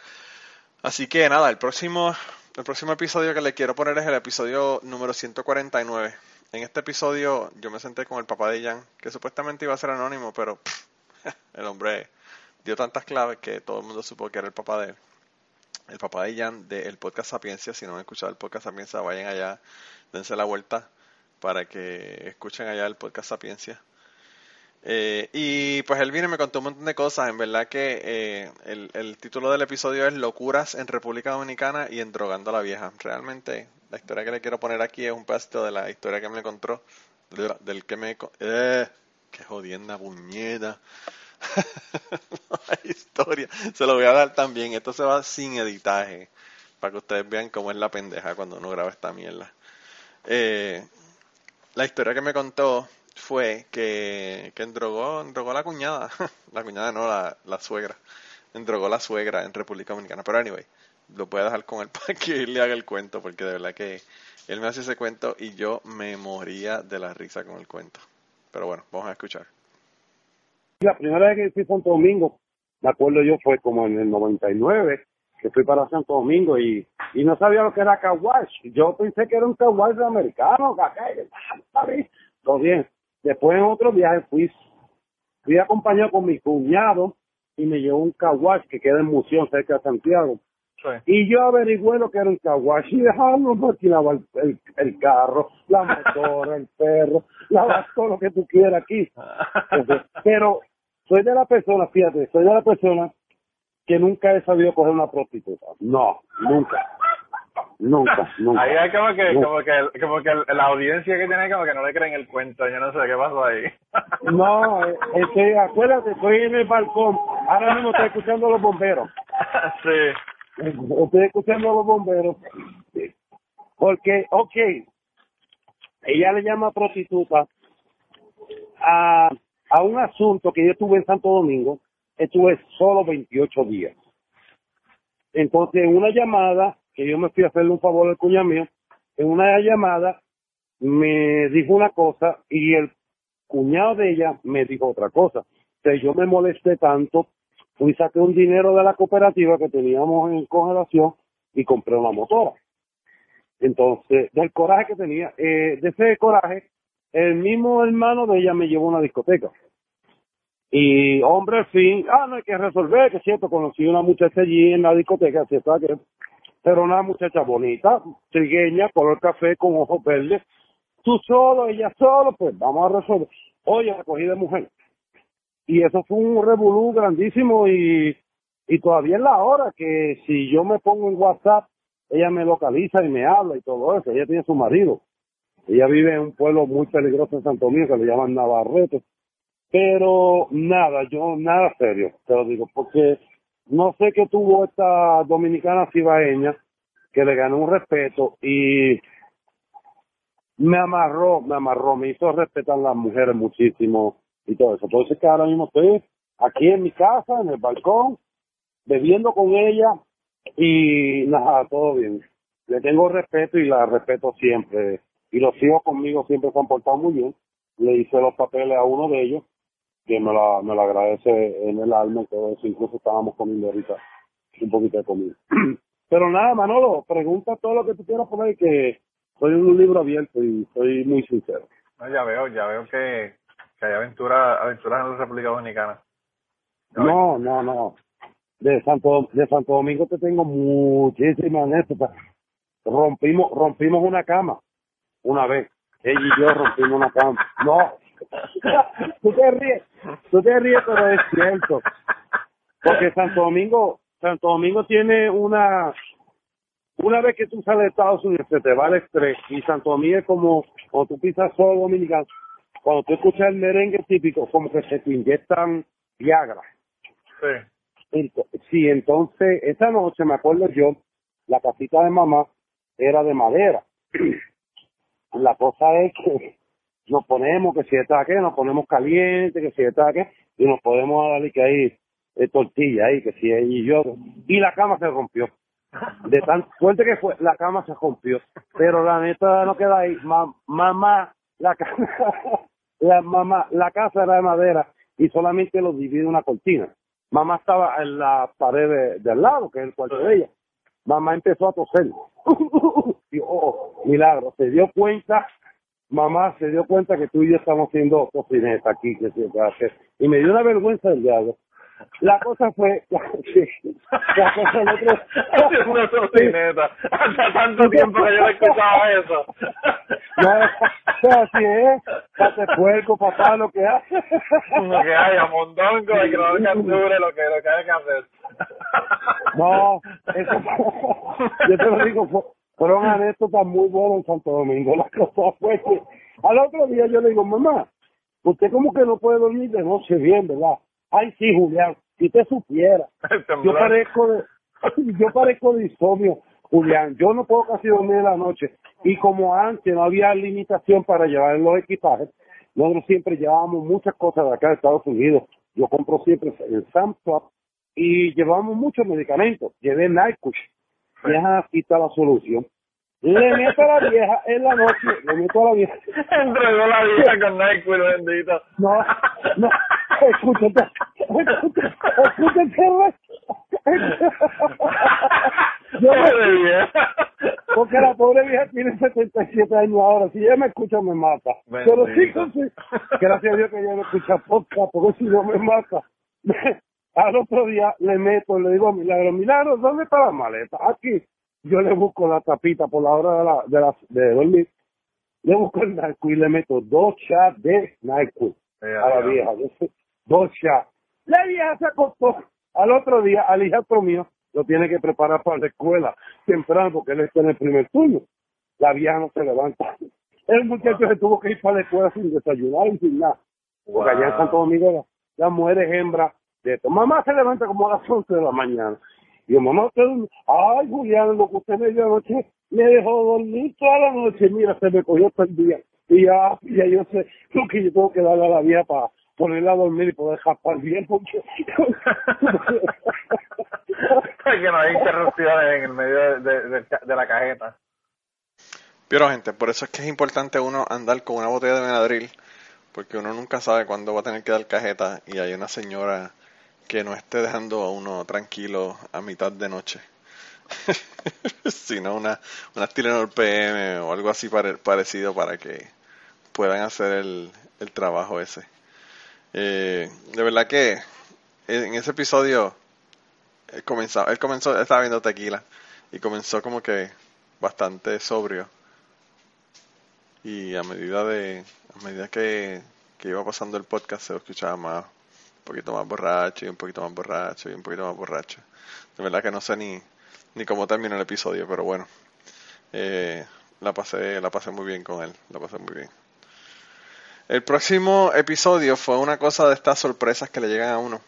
Así que nada, el próximo, el próximo episodio que le quiero poner es el episodio número 149. en este episodio yo me senté con el papá de Jan, que supuestamente iba a ser anónimo, pero el hombre dio tantas claves que todo el mundo supo que era el papá de él. El papá de Jan del podcast Sapiencia. Si no han escuchado el podcast Sapiencia, vayan allá, dense la vuelta para que escuchen allá el podcast Sapiencia. Eh, y pues él vino y me contó un montón de cosas. En verdad que eh, el, título del episodio es Locuras en República Dominicana y en Drogando a la Vieja. Realmente la historia que le quiero poner aquí es un pedacito de la historia que me contó, del que me... ¡Eh! ¡Qué jodienda puñeta! la historia. Se lo voy a dar también. Esto se va sin editaje. Para que ustedes vean cómo es la pendeja cuando uno graba esta mierda. Eh, la historia que me contó fue que, que endrogó, endrogó la cuñada, la cuñada no, la, la suegra, endrogó la suegra en República Dominicana. Pero anyway, lo voy a dejar con él para que él le haga el cuento, porque de verdad que él me hace ese cuento y yo me moría de la risa con el cuento. Pero bueno, vamos a escuchar. La primera vez que fui a Santo Domingo, me acuerdo yo, fue como en el 99, que fui para Santo Domingo y, y no sabía lo que era kawash. Yo pensé que era un kawash americano, todo bien. Después en otro viaje fui, fui acompañado con mi cuñado y me llevó un kawash que queda en Museo cerca de Santiago. Y yo averigüé lo que era un kawash y dejarlo maquinaba el, el, el, carro, la motora, el perro, la todo lo que tú quieras aquí. Pero soy de la persona, fíjate, soy de la persona que nunca he sabido coger una prostituta. No, nunca. Nunca, nunca. Ahí hay como que, como que, como que la audiencia que tiene como que no le creen el cuento, yo no sé qué pasó ahí. No, este, acuérdate, estoy en el balcón, ahora mismo estoy escuchando a los bomberos. Sí. Estoy escuchando a los bomberos. Porque, ok, ella le llama prostituta a, a un asunto que yo estuve en Santo Domingo, estuve solo 28 días. Entonces, en una llamada, que yo me fui a hacerle un favor al cuñado mío, en una llamada me dijo una cosa y el cuñado de ella me dijo otra cosa. Entonces yo me molesté tanto, fui saqué un dinero de la cooperativa que teníamos en congelación y compré una motora. Entonces, del coraje que tenía, eh, de ese coraje, el mismo hermano de ella me llevó a una discoteca. Y hombre, al fin, ah, no hay que resolver, que es cierto, conocí una muchacha allí en la discoteca, ¿cierto? Que, pero una muchacha bonita, trigueña, color café, con ojos verdes. Tú solo, ella solo, pues vamos a resolver. Oye, recogí de mujer. Y eso fue un revolú grandísimo y, y todavía es la hora que si yo me pongo en WhatsApp, ella me localiza y me habla y todo eso. Ella tiene su marido. Ella vive en un pueblo muy peligroso en Santo Domingo que le llaman Navarrete pero nada, yo nada serio, te lo digo, porque no sé qué tuvo esta dominicana cibaeña que le ganó un respeto y me amarró, me amarró, me hizo respetar a las mujeres muchísimo y todo eso. Entonces que ahora mismo estoy aquí en mi casa, en el balcón, bebiendo con ella y nada, todo bien. Le tengo respeto y la respeto siempre. Y los hijos conmigo siempre se han portado muy bien. Le hice los papeles a uno de ellos que me la, me la agradece en el alma todo eso. Incluso estábamos comiendo ahorita un poquito de comida. Pero nada, Manolo, pregunta todo lo que tú quieras poner que soy un libro abierto y soy muy sincero. No, ya veo, ya veo que, que hay aventuras aventuras en la República Dominicana. No, no, no. De Santo, de Santo Domingo te tengo muchísimas anécdotas. Rompimos, rompimos una cama una vez. Ella y yo rompimos una cama. No, tú te ríes, tú te ríes, pero es cierto. Porque Santo Domingo, Santo Domingo tiene una, una vez que tú sales de Estados Unidos se te va el estrés y Santo Domingo es como cuando tú pisas solo dominicano, cuando tú escuchas el merengue típico, como que se te inyectan Viagra. Sí. sí, entonces esa noche me acuerdo yo, la casita de mamá era de madera. La cosa es que nos ponemos que si está que nos ponemos caliente, que si está que y nos podemos darle que hay eh, tortilla ahí, que si ella y yo, y la cama se rompió. De tan fuerte que fue, la cama se rompió. Pero la neta no queda ahí. mamá, la mamá, la casa era de madera y solamente lo divide una cortina. Mamá estaba en la pared de, al lado, que es el cuarto de ella. Mamá empezó a toser. y, oh, milagro, se dio cuenta mamá se dio cuenta que tú y yo estamos haciendo cocineta aquí, que se hacer. Y me dio una vergüenza del diablo. La cosa fue, sí, la cosa el otro, Haciendo cocineta. Hace tanto tiempo que yo no escuchaba eso. no, así es, pate puerco, papá, lo que hace. Lo que haya, mondongo, y que no capture lo que, lo que hay que hacer. No, eso, yo te lo digo, fueron anécdotas muy buenas en Santo Domingo. La cosa fue que al otro día yo le digo, mamá, usted como que no puede dormir de noche bien, ¿verdad? Ay, sí, Julián, si te supiera. El Yo parezco de, yo parezco de insomnio, Julián. Yo no puedo casi dormir en la noche. Y como antes no había limitación para llevar los equipajes, nosotros siempre llevábamos muchas cosas de acá de Estados Unidos. Yo compro siempre en Sam's Club y llevamos muchos medicamentos. Llevé Nyquil. Deja aquí está la solución. Le meto a la vieja en la noche, le meto a la vieja. Entregó la vida con NyQuil, bendito. No, no, escúchate, escúchate, escúchate. Yo Pobre me, vieja. porque la pobre vieja tiene 77 años ahora. Si ella me escucha, me mata. Pero sí, sí, gracias a Dios que ella no escucha podcast, porque si no me mata. Al otro día le meto, le digo Milagro, Milagro, ¿dónde está la maleta? Aquí. Yo le busco la tapita por la hora de, la, de, la, de dormir. Le busco el NyQuil y le meto dos shots de NyQuil a la vieja. Dos shots. La vieja se acostó. Al otro día, al hijastro mío, lo tiene que preparar para la escuela temprano porque él está en el primer turno. La vieja no se levanta. El muchacho se tuvo que ir para la escuela sin desayunar y sin nada. Porque allá en Santo Domingo la- las mujeres hembras de esto. Mamá se levanta como a las 11 de la mañana. Y yo, mamá, usted? Ay, Julián, lo que usted me dio anoche me dejó dormir toda la noche. Mira, se me cogió todo el día. Y ya, ya yo sé lo que yo tengo que darle a la vieja para ponerla a dormir y poder japar bien. Porque... que no hay interrupciones en el medio de, de- de- de la cajeta. Pero gente, por eso es que es importante uno andar con una botella de Benadryl, porque uno nunca sabe cuándo va a tener que dar cajeta y hay una señora que no esté dejando a uno tranquilo a mitad de noche. sino una, una Tylenol PM o algo así pare- parecido para que puedan hacer el, el trabajo ese. Eh, de verdad que en ese episodio él comenzó, él comenzó, estaba viendo tequila y comenzó como que bastante sobrio y a medida de a medida que, que iba pasando el podcast se lo escuchaba más poquito más borracho y un poquito más borracho y un poquito más borracho. De verdad que no sé ni ni cómo terminó el episodio pero bueno eh, la pasé la pasé muy bien con él la pasé muy bien. El próximo episodio fue una cosa de estas sorpresas que le llegan a uno.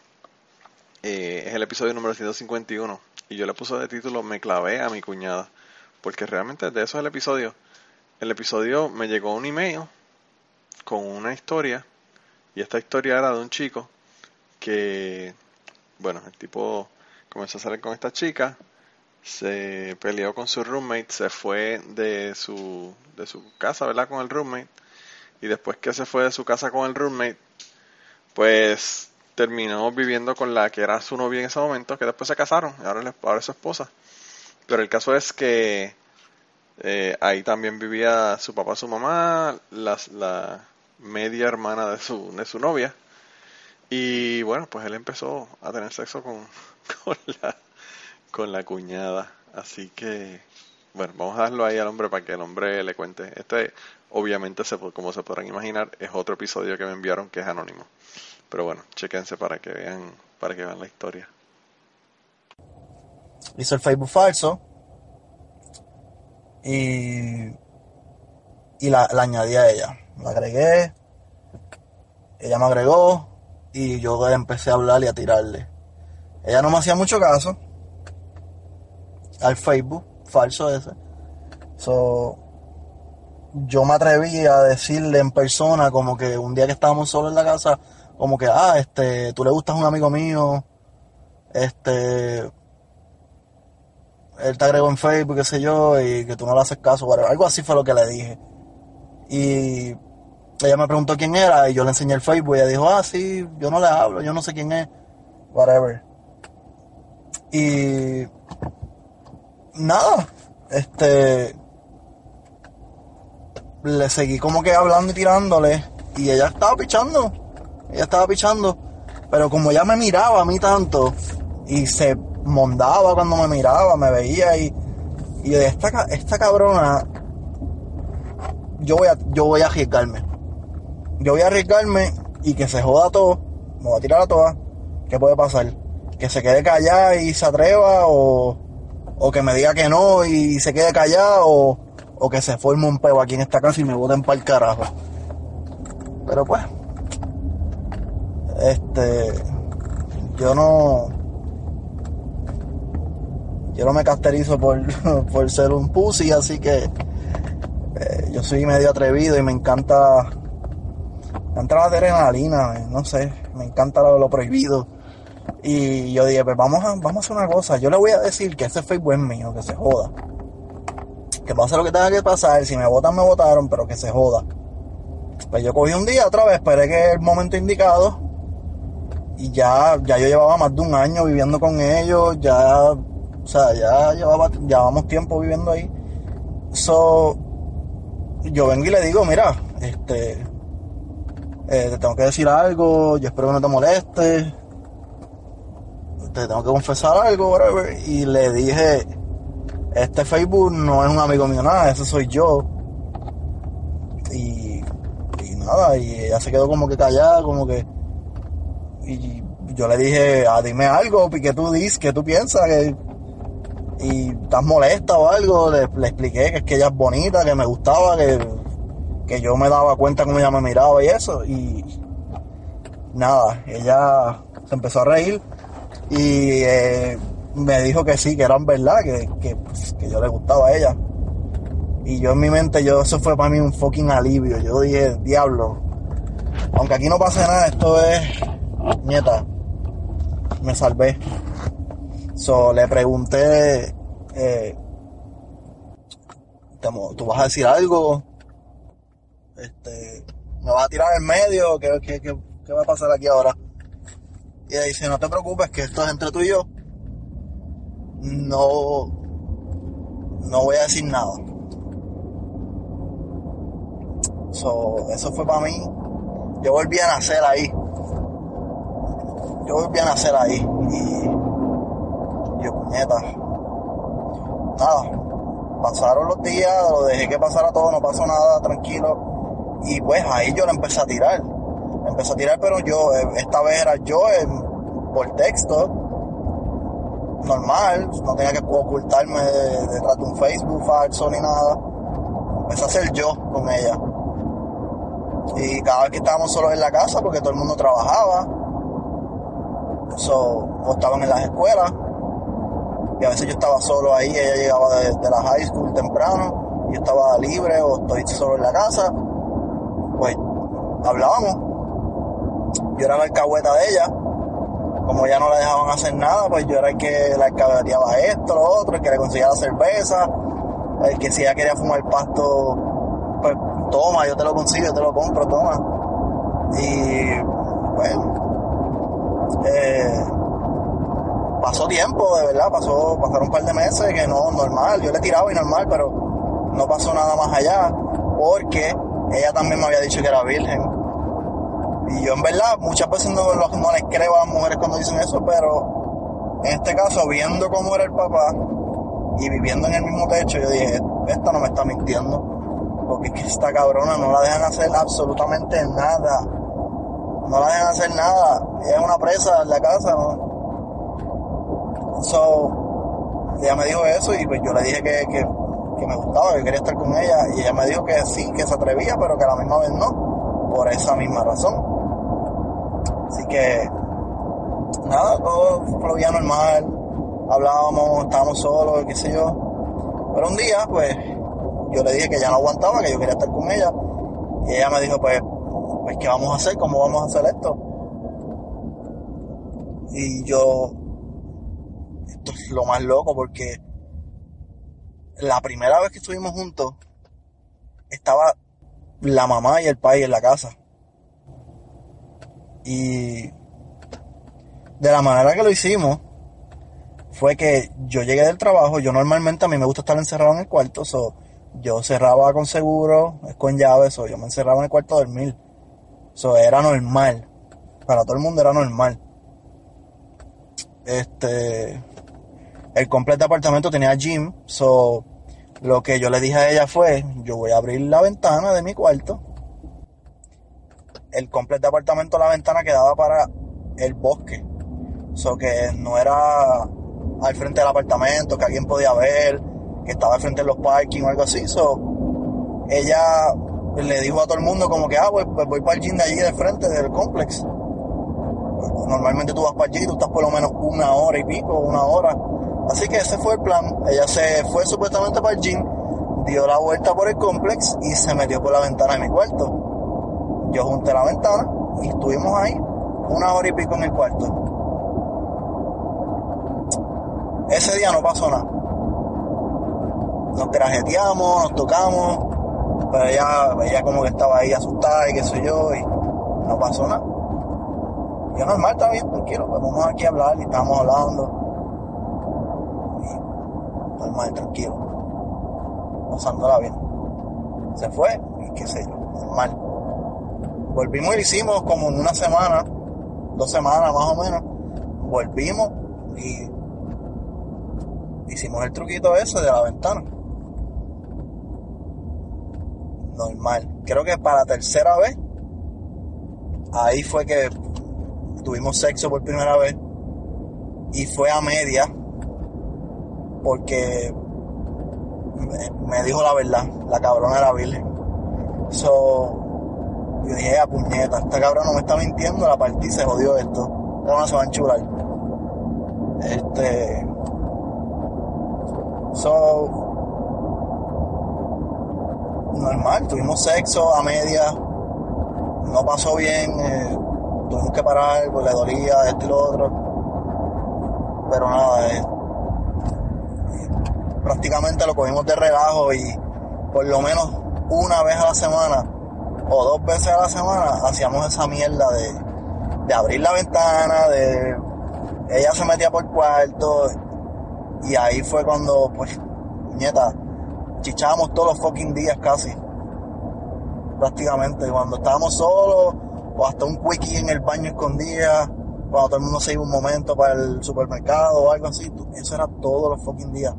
Eh, es el episodio número 151 y yo le puse de título Me clavé a mi cuñada porque realmente de eso es el episodio. El episodio me llegó un email con una historia y esta historia era de un chico que bueno el tipo comenzó a salir con esta chica se peleó con su roommate se fue de su de su casa verdad con el roommate y después que se fue de su casa con el roommate pues terminó viviendo con la que era su novia en ese momento, que después se casaron, y ahora, ahora es su esposa. Pero el caso es que eh, ahí también vivía su papá, su mamá, las- la media hermana de su, de su novia. Y bueno, pues él empezó a tener sexo con, con, la, con la cuñada. Así que, bueno, vamos a darlo ahí al hombre para que el hombre le cuente. Este, obviamente, se, como se podrán imaginar, es otro episodio que me enviaron que es anónimo. Pero bueno, chequense para que vean, para que vean la historia. hice el Facebook falso y, y la, la añadí a ella. La agregué, ella me agregó y yo empecé a hablar y a tirarle. Ella no me hacía mucho caso al Facebook falso ese. So, yo me atreví a decirle en persona como que un día que estábamos solos en la casa, como que, ah, este, tú le gustas a un amigo mío, este, él te agregó en Facebook, qué sé yo, y que tú no le haces caso, whatever. algo así fue lo que le dije. Y ella me preguntó quién era, y yo le enseñé el Facebook, ella dijo, ah, sí, yo no le hablo, yo no sé quién es, whatever. Y nada, este, le seguí como que hablando y tirándole. Y ella estaba pichando. Ella estaba pichando. Pero como ella me miraba a mí tanto. Y se mondaba cuando me miraba, me veía y. Y esta, esta cabrona. Yo voy yo voy a arriesgarme. Yo voy a arriesgarme y que se joda todo. Me voy a tirar a todas. ¿Qué puede pasar? Que se quede callada y se atreva o, o que me diga que no y se quede callada o, o que se forme un peo aquí en esta casa y me boten para el carajo. Pero pues, este, yo no, yo no me casterizo por, por ser un pussy, así que eh, yo soy medio atrevido y me encanta, me encanta la adrenalina, no sé, me encanta lo, prohibido. Y yo dije, pues vamos a, vamos a hacer una cosa, yo le voy a decir que ese Facebook es mío, que se joda que pase lo que tenga que pasar, si me votan, me votaron, pero que se joda. Pues yo cogí un día otra vez, esperé que el momento indicado, y ya, ya yo llevaba más de un año viviendo con ellos, ya, o sea, ya llevaba, llevábamos tiempo viviendo ahí. So, yo vengo y le digo, mira, este, eh, te tengo que decir algo, yo espero que no te moleste, te tengo que confesar algo, whatever, y le dije, este Facebook no es un amigo mío nada, ese soy yo. Y, y nada, y ella se quedó como que callada, como que... Y yo le dije, ah, dime algo, que tú dices, que tú piensas, que... Y estás molesta o algo, le, expliqué que es que ella es bonita, que me gustaba, que, que yo me daba cuenta cómo ella me miraba y eso. Y nada, ella se empezó a reír y eh, me dijo que sí, que eran verdad, que, pues, que, yo le gustaba a ella. Y yo en mi mente, yo eso fue para mí un fucking alivio. Yo dije, diablo, aunque aquí no pase nada, esto es, nieta, me salvé. So, le pregunté, eh, ¿tú vas a decir algo? Este, ¿Me vas a tirar en medio? ¿Qué, qué, qué, qué va a pasar aquí ahora? Y ella dice, no te preocupes, que esto es entre tú y yo no, no voy a decir nada. eso fue para mí. Yo volví a nacer ahí. Yo volví a nacer ahí. Y yo, puñeta. Nada. Pasaron los días, lo dejé que pasara todo, no pasó nada, tranquilo. Y pues ahí yo le empecé a tirar. empecé a tirar, pero yo, eh, esta vez era yo por texto normal, no tenía que ocultarme detrás de un Facebook falso ni nada. Empecé a ser yo con ella. Y cada vez que estábamos solos en la casa, porque todo el mundo trabajaba, o estaban en las escuelas, y a veces yo estaba solo ahí, ella llegaba de, la high school temprano, yo estaba libre o estoy solo en la casa, hablábamos. Yo era la alcahueta de ella, como ya no la dejaban hacer nada, pues yo era el que la escabeteaba esto, lo otro, el que le conseguía la cerveza, el que si ella quería fumar pasto, pues toma, yo te lo consigo, yo te lo compro, toma. Y bueno, eh, pasó tiempo, de verdad, pasó, pasaron un par de meses que no, normal, yo le tiraba y normal, pero no pasó nada más allá, porque ella también me había dicho que era virgen y yo en verdad muchas veces no, no les creo a las mujeres cuando dicen eso, pero en este caso, viendo cómo era el papá y viviendo en el mismo techo, yo dije, esta no me está mintiendo. Porque es que esta cabrona no la dejan hacer absolutamente nada. No la dejan hacer nada. Es una presa en la casa, ¿no? So, ella me dijo eso y pues yo le dije que, que me gustaba, que quería estar con ella. Y ella me dijo que sí, que se atrevía, pero que a la misma vez no. Por esa misma razón. Que, nada, todo fluía normal, hablábamos, estábamos solos, qué sé yo. Pero un día, pues, yo le dije que ya no aguantaba, que yo quería estar con ella. Y ella me dijo, pues, pues, ¿qué vamos a hacer? ¿Cómo vamos a hacer esto? Y yo, esto es lo más loco porque la primera vez que estuvimos juntos, estaba la mamá y el padre en la casa. Y de la manera que lo hicimos fue que yo llegué del trabajo, yo normalmente a mí me gusta estar encerrado en el cuarto, so, yo cerraba con seguro, es con llave, eso, yo me encerraba en el cuarto a dormir. Eso era normal. Para todo el mundo era normal. Este. El completo apartamento tenía gym. So, lo que yo le dije a ella fue: Yo voy a abrir la ventana de mi cuarto. El completo apartamento, la ventana quedaba para el bosque. So que no era al frente del apartamento, que alguien podía ver, que estaba al frente de los parking o algo así. So, ella le dijo a todo el mundo como que, ah, pues, pues voy para el gym de allí del frente del complex. Normalmente tú vas para allí, tú estás por lo menos una hora y pico, una hora. Así que ese fue el plan. Ella se fue supuestamente para el gym, dio la vuelta por el complex y se metió por la ventana de mi cuarto. Yo junté la ventana y estuvimos ahí una hora y pico en el cuarto. Ese día no pasó nada. Nos trajeteamos, nos tocamos, pero ella, ella como que estaba ahí asustada y qué sé yo, y no pasó nada. Yo normal, está bien, tranquilo, pues vamos aquí a hablar y estamos hablando. Y normal, tranquilo. Pasándola bien. Se fue y qué sé yo, normal. Volvimos y lo hicimos como en una semana, dos semanas más o menos. Volvimos y hicimos el truquito ese de la ventana. Normal. Creo que para la tercera vez, ahí fue que tuvimos sexo por primera vez. Y fue a media. Porque me, dijo la verdad. La cabrona era virgen. So, yo dije, a puñeta, esta cabrona no me está mintiendo, la partí se jodió esto. no se va a enchular. Este. So. Normal, tuvimos sexo a media. No pasó bien. Eh, tuvimos que parar, pues le dolía esto y lo otro. Pero nada, eh, prácticamente lo cogimos de relajo y por lo menos una vez a la semana o dos veces a la semana hacíamos esa mierda de, de abrir la ventana, de ella se metía por cuarto y ahí fue cuando, pues, nieta, chichábamos todos los fucking días casi. Prácticamente, cuando estábamos solos o hasta un quickie en el baño escondía, cuando todo el mundo se iba un momento para el supermercado o algo así, eso era todos los fucking días.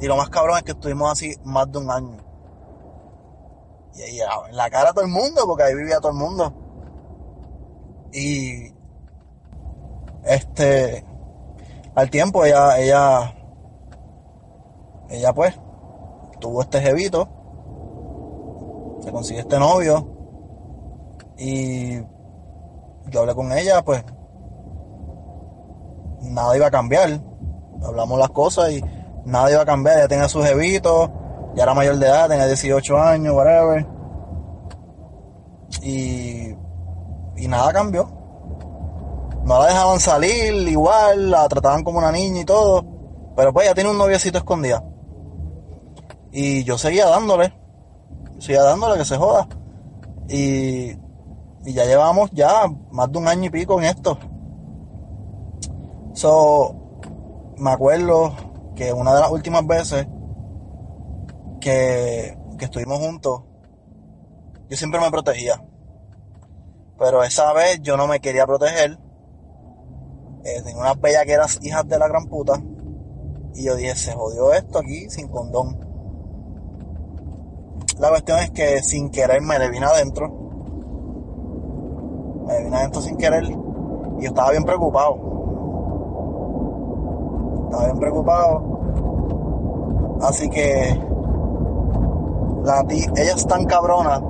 Y lo más cabrón es que estuvimos así más de un año. Y ahí en la cara a todo el mundo, porque ahí vivía todo el mundo. Y este al tiempo ella ella ella pues tuvo este jevito se consiguió este novio y yo hablé con ella, pues nada iba a cambiar. Hablamos las cosas y nada iba a cambiar. Ya tenía su jevito, ya era mayor de edad, tenía 18 años, whatever. Y, y nada cambió. No la dejaban salir igual, la trataban como una niña y todo. Pero pues ya tiene un noviecito escondido. Y yo seguía dándole. Seguía dándole que se joda. Y y ya llevamos ya más de un año y pico en esto. So, me acuerdo que una de las últimas veces que, que estuvimos juntos, yo siempre me protegía. Pero esa vez yo no me quería proteger. Eh, tenía unas bellaqueras hijas de la gran puta. Y yo dije, se jodió esto aquí sin condón. La cuestión es que sin querer me le vine adentro me vine adentro sin querer y yo estaba bien preocupado. Estaba bien preocupado. Así que la ella es tan cabrona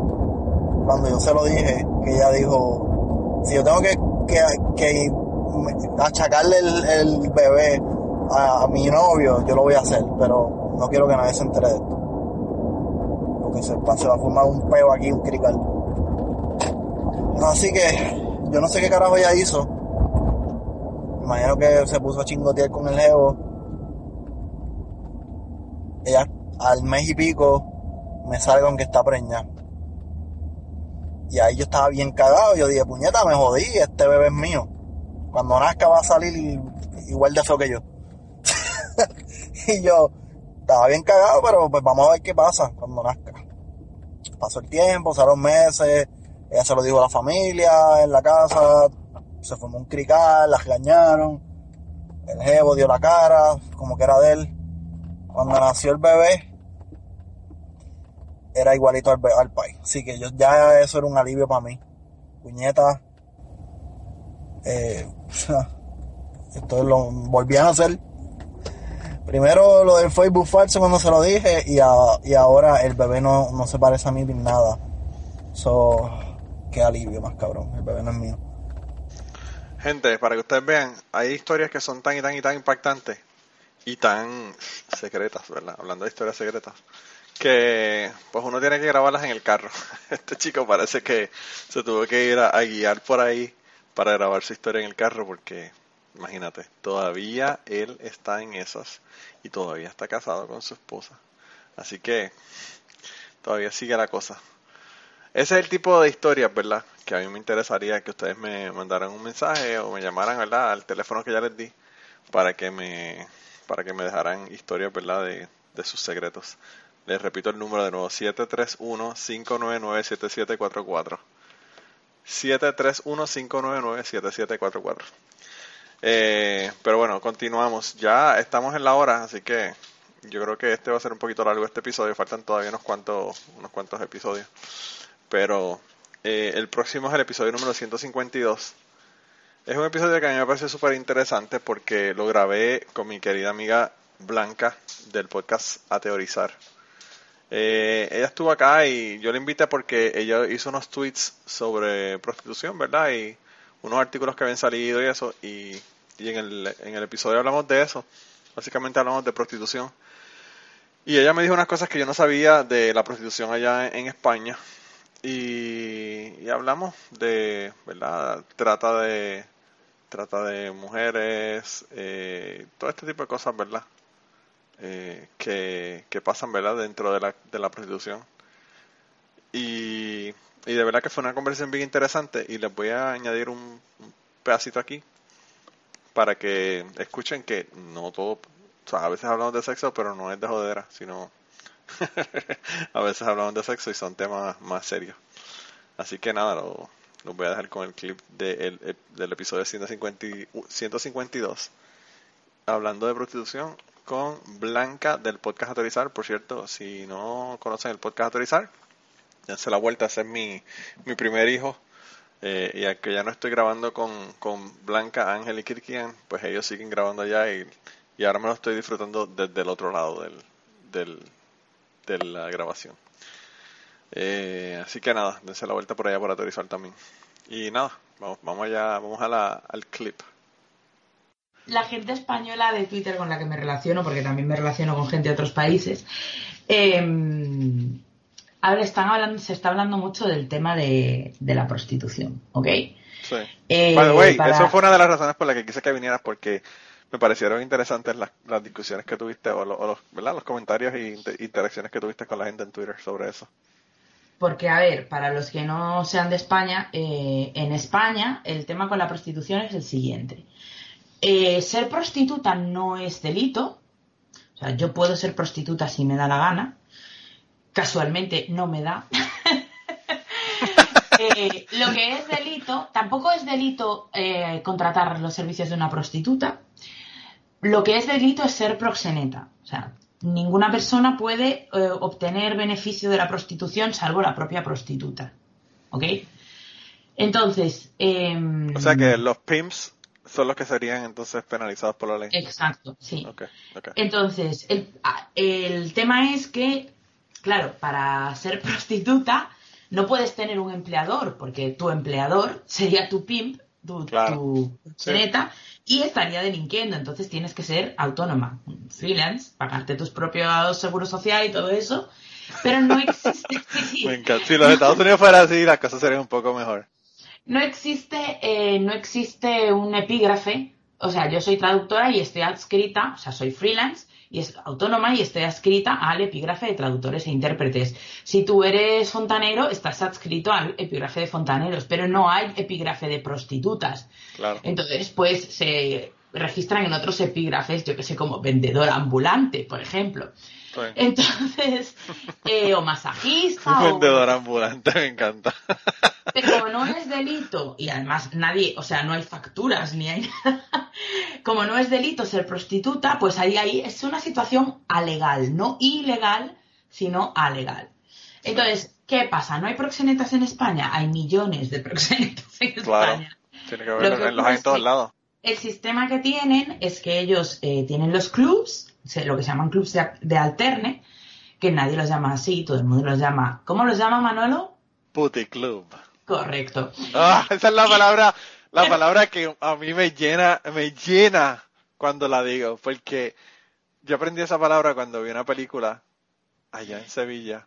cuando yo se lo dije que ella dijo si yo tengo que, que, achacarle el, bebé a, mi novio yo lo voy a hacer pero no quiero que nadie se entere de esto porque se, va a formar un peo aquí un crical Así que yo no sé qué carajo ella hizo. Imagino que se puso a chingotear con el jevo. Ella al mes y pico me sale con que está preñada. Y ahí yo estaba bien cagado. Yo dije, puñeta, me jodí, este bebé es mío. Cuando nazca va a salir igual de feo que yo. y yo, estaba bien cagado, pero pues vamos a ver qué pasa cuando nazca. Pasó el tiempo, pasaron meses, ella se lo dijo a la familia en la casa, se formó un crical, la regañaron, el jevo dio la cara, como que era de él. Cuando nació el bebé, era igualito al, al país. Así que yo, ya eso era un alivio para mí. Puñeta. Eh, esto lo volvían a hacer. Primero lo del Facebook falso cuando se lo dije y, y ahora el bebé no, no se parece a mí ni nada. So, qué alivio más cabrón. El bebé no es mío. Gente, para que ustedes vean, hay historias que son tan y tan y tan impactantes y tan secretas, ¿verdad? Hablando de historias secretas, que pues uno tiene que grabarlas en el carro. Este chico parece que se tuvo que ir a, guiar por ahí para grabar su historia en el carro porque, imagínate, todavía él está en esas y todavía está casado con su esposa. Así que todavía sigue la cosa. Ese es el tipo de historias, ¿verdad? Que a mí me interesaría que ustedes me mandaran un mensaje o me llamaran, ¿verdad? Al teléfono que ya les di para que me para que me dejaran historias, ¿verdad? De, de sus secretos. Les repito el número de nuevo, 731-599-7744. 731-599-7744. Eh, pero bueno, continuamos. Ya estamos en la hora, así que yo creo que este va a ser un poquito largo este episodio. Faltan todavía unos cuantos, unos cuantos episodios. Pero eh, el próximo es el episodio número 152. Es un episodio que a mí me parece súper interesante porque lo grabé con mi querida amiga Blanca del podcast A Teorizar. Eh, ella estuvo acá y yo la invité porque ella hizo unos tweets sobre prostitución, ¿verdad? Y unos artículos que habían salido y eso. Y, y en, el, en el episodio hablamos de eso. Básicamente hablamos de prostitución. Y ella me dijo unas cosas que yo no sabía de la prostitución allá en España. Y, hablamos de, ¿verdad? Trata de, trata de mujeres, eh, todo este tipo de cosas, ¿verdad? Eh, que, pasan, ¿verdad? Dentro de la, de la prostitución. Y, y de verdad que fue una conversación bien interesante y les voy a añadir un, pedacito aquí para que escuchen que no todo, o sea, a veces hablamos de sexo, pero no es de jodera, sino a veces hablamos de sexo y son temas más serios. Así que nada, lo, voy a dejar con el clip de, del episodio 150, 152, hablando de prostitución con Blanca del podcast Autorizar. Por cierto, si no conocen el podcast Autorizar, dense la vuelta, ese es mi, mi primer hijo. Eh, y que ya no estoy grabando con, con Blanca, Ángel y Kirkian, pues ellos siguen grabando allá y, y ahora me lo estoy disfrutando desde el otro lado del, del, de la grabación. Eh, así que nada, dense la vuelta por allá por autorizar también. Y nada, vamos, vamos allá, vamos a la, al clip. La gente española de Twitter con la que me relaciono, porque también me relaciono con gente de otros países, eh, ahora están hablando, se está hablando mucho del tema de, la prostitución, ¿ok? Sí. Eh, eso fue una de las razones por las que quise que vinieras, porque me parecieron interesantes las, las discusiones que tuviste o, los, ¿verdad? los comentarios e interacciones que tuviste con la gente en Twitter sobre eso. Porque, a ver, para los que no sean de España, eh, en España el tema con la prostitución es el siguiente. Eh, ser prostituta no es delito. O sea, yo puedo ser prostituta si me da la gana. Casualmente no me da. Eh, lo que es delito, tampoco es delito contratar los servicios de una prostituta, lo que es delito es ser proxeneta. O sea, ninguna persona puede eh, obtener beneficio de la prostitución salvo la propia prostituta. ¿Ok? Entonces. Em, o sea que los pimps son los que serían entonces penalizados por la ley. Exacto, sí. Entonces, el, el tema es que, claro, para ser prostituta no puedes tener un empleador, porque tu empleador sería tu pimp, tu, proxeneta y estaría delinquiendo. Entonces tienes que ser autónoma, freelance, pagarte tus propios seguros sociales y todo eso. Pero no existe. Si los Estados Unidos fuera así, las cosas serían un poco mejor. No existe, eh, no existe un epígrafe. O sea, yo soy traductora y estoy adscrita, o sea, soy freelance y es autónoma y estoy adscrita al epígrafe de traductores e intérpretes. Si tú eres fontanero, estás adscrito al epígrafe de fontaneros, pero no hay epígrafe de prostitutas. Entonces, pues se, registran en otros epígrafes, yo que sé, como vendedor ambulante, por ejemplo. Entonces, eh, o masajista. vendedor ambulante, me encanta. Pero como no es delito, y además nadie, o sea, no hay facturas ni hay nada, como no es delito ser prostituta, pues ahí, ahí es una situación alegal, no ilegal, sino alegal. Entonces, ¿qué pasa? ¿No hay proxenetas en España? Hay millones de proxenetas en España. Tiene que haber, los hay en todos lados. El sistema que tienen es que ellos eh, tienen los clubs, lo que se llaman clubs de, alterne, que nadie los llama así, todo el mundo los llama. ¿Cómo los llama Manuelo? Puticlub. Correcto. Ah, esa es la palabra, la palabra que a mí me llena, me llena cuando la digo, porque yo aprendí esa palabra cuando vi una película allá en Sevilla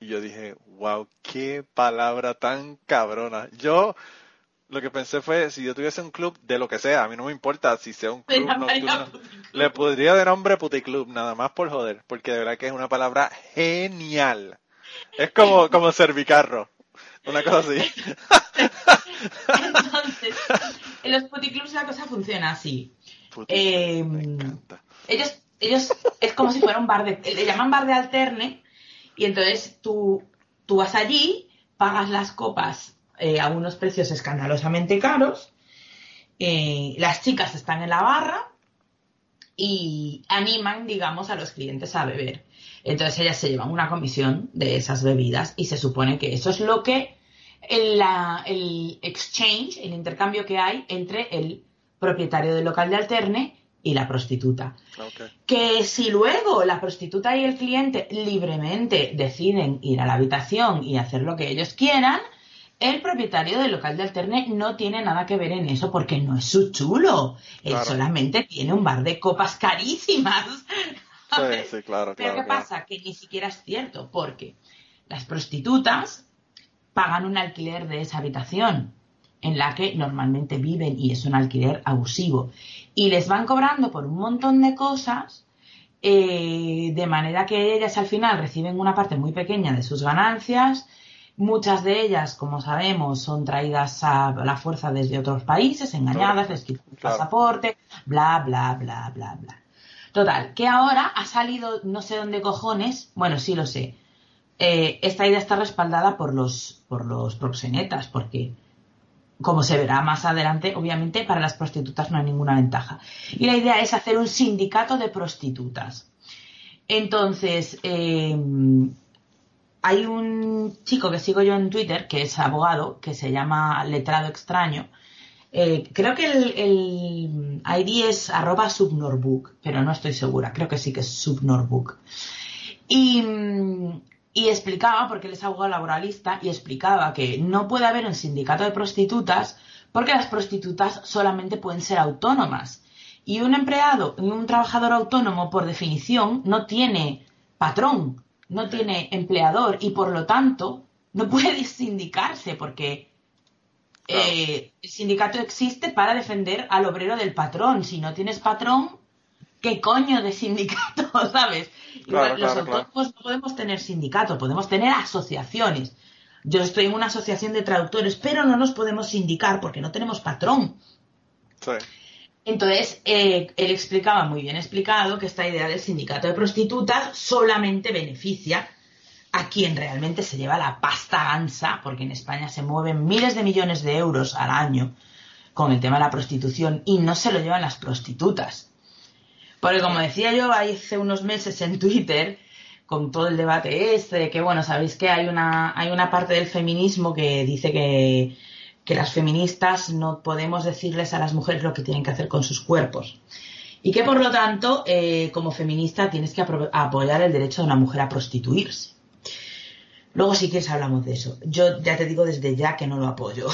y yo dije, wow, qué palabra tan cabrona. Yo lo que pensé fue, si yo tuviese un club de lo que sea, a mí no me importa si sea un club nocturno, le podría de nombre puticlub, nada más por joder, porque de verdad que es una palabra genial. Es como, como servicarro, una cosa así. Entonces, en los puticlubs la cosa funciona así. Eh, ellos, ellos es como si fuera un bar de, le llaman bar de alterne, y entonces tú, tú vas allí, pagas las copas eh, a unos precios escandalosamente caros. Eh, las chicas están en la barra y animan, digamos, a los clientes a beber. Entonces ellas se llevan una comisión de esas bebidas y se supone que eso es lo que el, el exchange, el intercambio que hay entre el propietario del local de alterne y la prostituta. Que si luego la prostituta y el cliente libremente deciden ir a la habitación y hacer lo que ellos quieran, el propietario del local de alterne no tiene nada que ver en eso porque no es su chulo. Él solamente tiene un bar de copas carísimas. Sí, sí, claro, Pero ¿qué pasa? Que ni siquiera es cierto porque las prostitutas pagan un alquiler de esa habitación en la que normalmente viven y es un alquiler abusivo. Y les van cobrando por un montón de cosas, eh, de manera que ellas al final reciben una parte muy pequeña de sus ganancias Muchas de ellas, como sabemos, son traídas a la fuerza desde otros países, engañadas, les quitan el pasaporte, bla, bla, bla, bla, bla. Total, que ahora ha salido no sé dónde cojones, bueno, sí lo sé. Eh, esta idea está respaldada por los, por los proxenetas, porque, como se verá más adelante, obviamente para las prostitutas no hay ninguna ventaja. Y la idea es hacer un sindicato de prostitutas. Entonces, eh, hay un chico que sigo yo en Twitter, que es abogado, que se llama Letrado Extraño. Eh, creo que el, ID es arroba subnorbook, pero no estoy segura. Creo que sí que es subnorbook. Y, y explicaba, porque él es abogado laboralista, y explicaba que no puede haber un sindicato de prostitutas porque las prostitutas solamente pueden ser autónomas. Y un empleado, un trabajador autónomo, por definición, no tiene patrón no tiene empleador y por lo tanto no puede sindicarse porque eh, el sindicato existe para defender al obrero del patrón. Si no tienes patrón, ¿qué coño de sindicato, sabes? los autónomos no podemos tener sindicato, podemos tener asociaciones. Yo estoy en una asociación de traductores, pero no nos podemos sindicar porque no tenemos patrón. Sí. Entonces, eh, él explicaba muy bien explicado que esta idea del sindicato de prostitutas solamente beneficia a quien realmente se lleva la pasta gansa, porque en España se mueven miles de millones de euros al año con el tema de la prostitución y no se lo llevan las prostitutas. Porque como decía yo hace unos meses en Twitter, con todo el debate este, que bueno, sabéis que hay una, hay una parte del feminismo que dice que que las feministas no podemos decirles a las mujeres lo que tienen que hacer con sus cuerpos. Y que por lo tanto, eh, como feminista, tienes que apoyar el derecho de una mujer a prostituirse. Luego, si quieres, hablamos de eso. Yo ya te digo desde ya que no lo apoyo.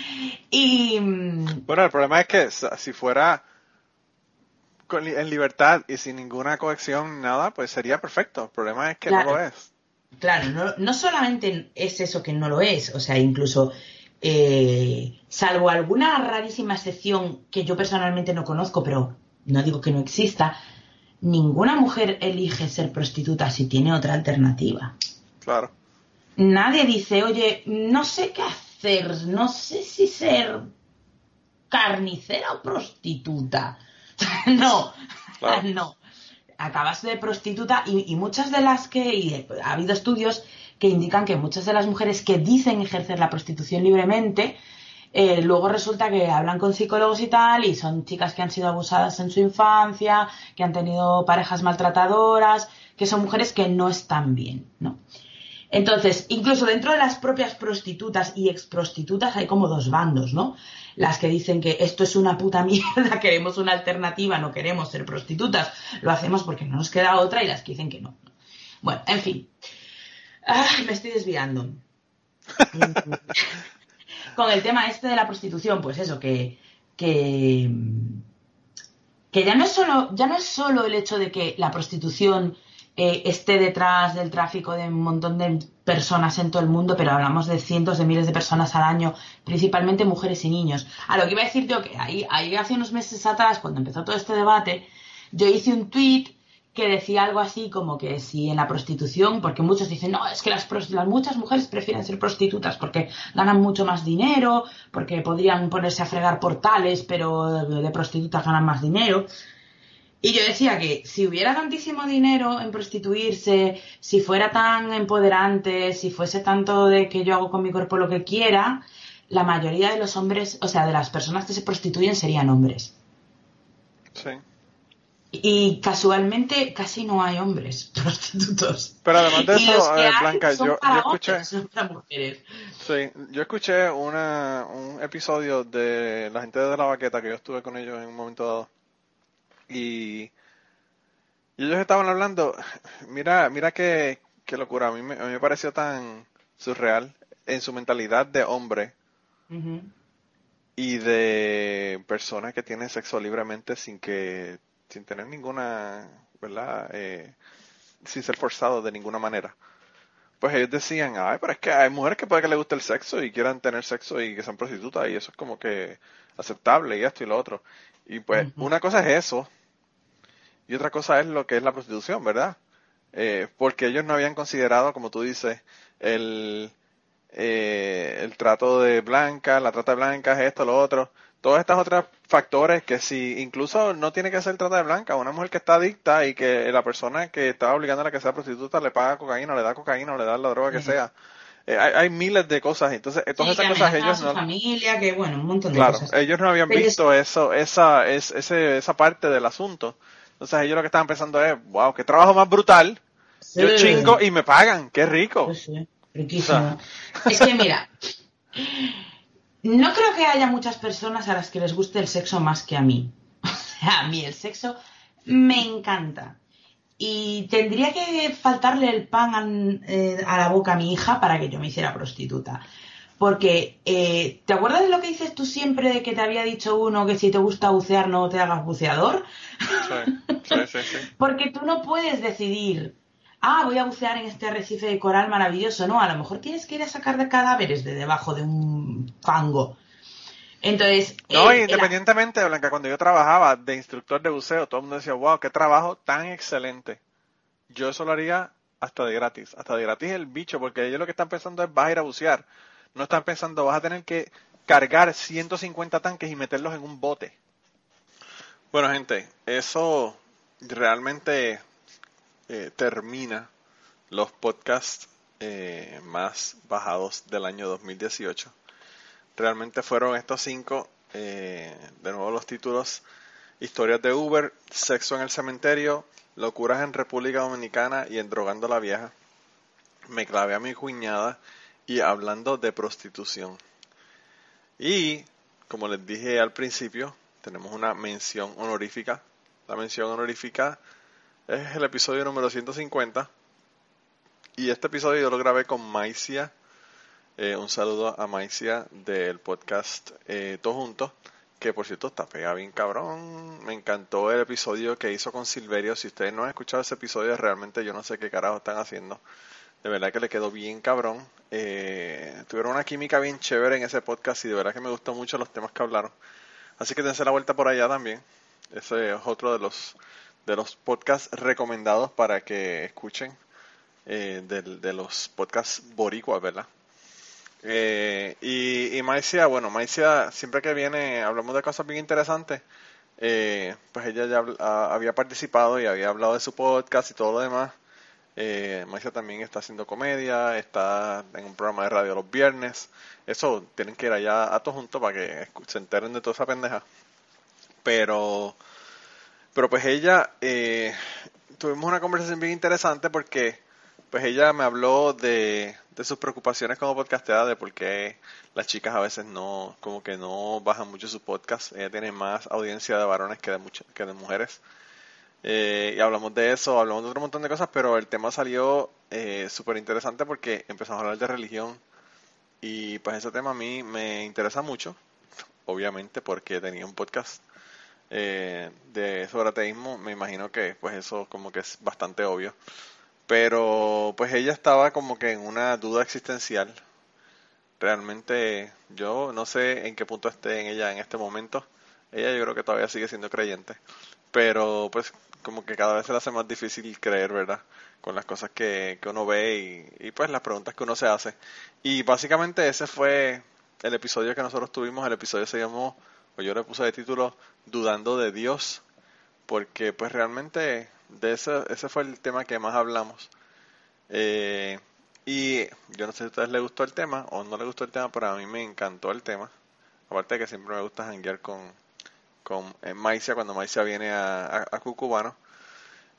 y. Mm, bueno, el problema es que si fuera en libertad y sin ninguna coacción, nada, pues sería perfecto. El problema es que no lo es. Claro, no, no solamente es eso que no lo es, o sea, incluso eh, salvo alguna rarísima excepción que yo personalmente no conozco, pero no digo que no exista, ninguna mujer elige ser prostituta si tiene otra alternativa. Claro. Nadie dice, oye, no sé qué hacer, no sé si ser carnicera o prostituta. no, no. Acabas de prostituta y, muchas de las que, ha habido estudios que indican que muchas de las mujeres que dicen ejercer la prostitución libremente, eh, luego resulta que hablan con psicólogos y tal, y son chicas que han sido abusadas en su infancia, que han tenido parejas maltratadoras, que son mujeres que no están bien, ¿no? Entonces, incluso dentro de las propias prostitutas y exprostitutas hay como dos bandos, ¿no? Las que dicen que esto es una puta mierda, queremos una alternativa, no queremos ser prostitutas, lo hacemos porque no nos queda otra y las que dicen que no. Bueno, en fin. Me estoy desviando. Con el tema este de la prostitución, pues eso, que, que, que ya no es solo, ya no es solo el hecho de que la prostitución eh, esté detrás del tráfico de un montón de personas en todo el mundo, pero hablamos de cientos de miles de personas al año, principalmente mujeres y niños. A lo que iba a decir yo, que ahí, ahí hace unos meses atrás, cuando empezó todo este debate, yo hice un tweet que decía algo así como que si en la prostitución, porque muchos dicen, no, es que las, las, muchas mujeres prefieren ser prostitutas porque ganan mucho más dinero, porque podrían ponerse a fregar portales, pero de prostitutas ganan más dinero. Y yo decía que si hubiera tantísimo dinero en prostituirse, si fuera tan empoderante, si fuese tanto de que yo hago con mi cuerpo lo que quiera, la mayoría de los hombres, o sea, de las personas que se prostituyen serían hombres. Sí. Y casualmente casi no hay hombres prostitutos. Pero además de eso, Blanca, yo, escuché. Sí, yo escuché una, un episodio de la gente de la baqueta que yo estuve con ellos en un momento dado y, ellos estaban hablando, mira, mira qué, qué locura, a mí, me, a mí me pareció tan surreal en su mentalidad de hombre y de personas que tienen sexo libremente sin que, sin tener ninguna, ¿verdad? Eh, sin ser forzado de ninguna manera. Pues ellos decían, ay, pero es que hay mujeres que puede que les guste el sexo y quieran tener sexo y que sean prostitutas y eso es como que aceptable y esto y lo otro. Y pues una cosa es eso y otra cosa es lo que es la prostitución, ¿verdad? Eh, porque ellos no habían considerado, como tú dices, el, eh, el trato de blancas, la trata de blancas, esto, lo otro. Todos estos otros factores que si incluso no tiene que ser trata de blanca, una mujer que está adicta y que la persona que está obligando a que sea prostituta le paga cocaína, o le da cocaína, o le da la droga que sea. Eh, hay, miles de cosas, entonces todas esas cosas ellos no... familia, que bueno, un montón de claro, ellos no habían visto eso, esa, es, ese, esa parte del asunto. Entonces ellos lo que estaban pensando es, wow, qué trabajo más brutal. Yo chingo y me pagan, qué rico. Sí, riquísimo. es que mira, no creo que haya muchas personas a las que les guste el sexo más que a mí. A mí el sexo me encanta. Y tendría que faltarle el pan eh, a la boca a mi hija para que yo me hiciera prostituta. Porque, eh, ¿te acuerdas de lo que dices tú siempre de que te había dicho uno que si te gusta bucear no te hagas buceador? Sí, sí, sí, Porque tú no puedes decidir, ah, voy a bucear en este arrecife de coral maravilloso. No, a lo mejor tienes que ir a sacar de cadáveres de debajo de un fango. Entonces. No, independientemente, Blanca, cuando yo trabajaba de instructor de buceo, todo el mundo decía, wow, qué trabajo tan excelente. Yo eso lo haría hasta de gratis. Hasta de gratis el bicho, porque ellos lo que están pensando es vas a ir a bucear no están pensando, vas a tener que cargar 150 tanques y meterlos en un bote. Bueno, gente, eso realmente eh, termina los podcasts eh, más bajados del año 2018. Realmente fueron estos cinco, eh, de nuevo los títulos, historias de Uber, sexo en el cementerio, locuras en República Dominicana y en Drogando la Vieja. Me clavé a mi cuñada y hablando de prostitución. Y, como les dije al principio, tenemos una mención honorífica. La mención honorífica es el episodio número 150. Y este episodio yo lo grabé con Maicia. Eh, un saludo a Maicia del podcast eh, Juntos. Que por cierto está pegado bien cabrón. Me encantó el episodio que hizo con Silverio. Si ustedes no han escuchado ese episodio, realmente yo no sé qué carajo están haciendo. De verdad que le quedó bien cabrón. Eh, tuvieron una química bien chévere en ese podcast y de verdad que me gustó mucho los temas que hablaron. Así que dense la vuelta por allá también. Ese es otro de los de los podcasts recomendados para que escuchen eh, de, los podcasts boricuas, ¿verdad? Eh, y, y Maicia, bueno, Maicia, siempre que viene hablamos de cosas bien interesantes. eh, pues ella ya había participado y había hablado de su podcast y todo lo demás. Eh, también está haciendo comedia, está en un programa de radio los viernes. Eso tienen que ir allá a todos juntos para que se enteren de toda esa pendeja. Pero, pero pues ella, eh, tuvimos una conversación bien interesante porque pues ella me habló de, de sus preocupaciones como podcastera, de por qué las chicas a veces no, como que no bajan mucho su podcast. Ella tiene más audiencia de varones que de, que de mujeres. Eh, y hablamos de eso, hablamos de otro montón de cosas, pero el tema salió eh, súper interesante porque empezamos a hablar de religión. Y pues ese tema a mí me interesa mucho, obviamente, porque tenía un podcast eh, de sobre ateísmo. Me imagino que pues eso como que es bastante obvio. Pero pues ella estaba como que en una duda existencial. Realmente yo no sé en qué punto esté en ella en este momento. Ella yo creo que todavía sigue siendo creyente. Pero pues como que cada vez se le hace más difícil creer, ¿verdad? Con las cosas que, que uno ve y, pues las preguntas que uno se hace. Y básicamente ese fue el episodio que nosotros tuvimos. El episodio se llamó, o yo le puse de título, Dudando de Dios. Porque pues realmente de ese, ese fue el tema que más hablamos. Eh, y yo no sé si a ustedes les gustó el tema o no les gustó el tema, pero a mí me encantó el tema. Aparte de que siempre me gusta janguear con, con eh, Maicia cuando Maicia viene a, a, Cucubano.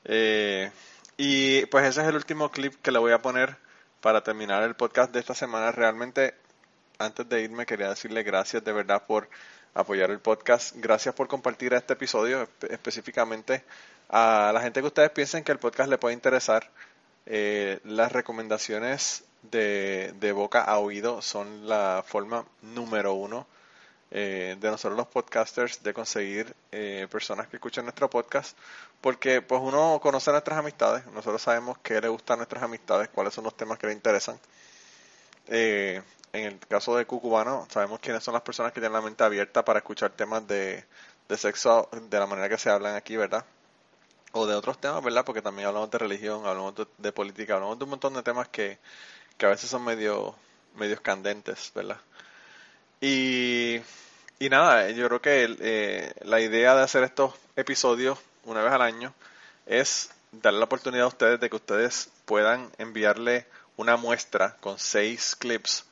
Eh, y pues ese es el último clip que le voy a poner para terminar el podcast de esta semana. Realmente, antes de irme, quería decirle gracias de verdad por apoyar el podcast. Gracias por compartir este episodio, específicamente a la gente que ustedes piensen que el podcast le puede interesar. Eh, las recomendaciones de, de, boca a oído son la forma número uno eh, de nosotros los podcasters de conseguir eh, personas que escuchen nuestro podcast porque pues uno conoce nuestras amistades nosotros sabemos qué le gustan a nuestras amistades cuáles son los temas que le interesan eh, en el caso de Cucubano sabemos quiénes son las personas que tienen la mente abierta para escuchar temas de, de sexo de la manera que se hablan aquí verdad o de otros temas, ¿verdad? Porque también hablamos de religión, hablamos de, política, hablamos de un montón de temas que, que a veces son medio medios candentes, ¿verdad? Y, y nada, yo creo que eh, la idea de hacer estos episodios una vez al año es darle la oportunidad a ustedes de que ustedes puedan enviarle una muestra con seis clips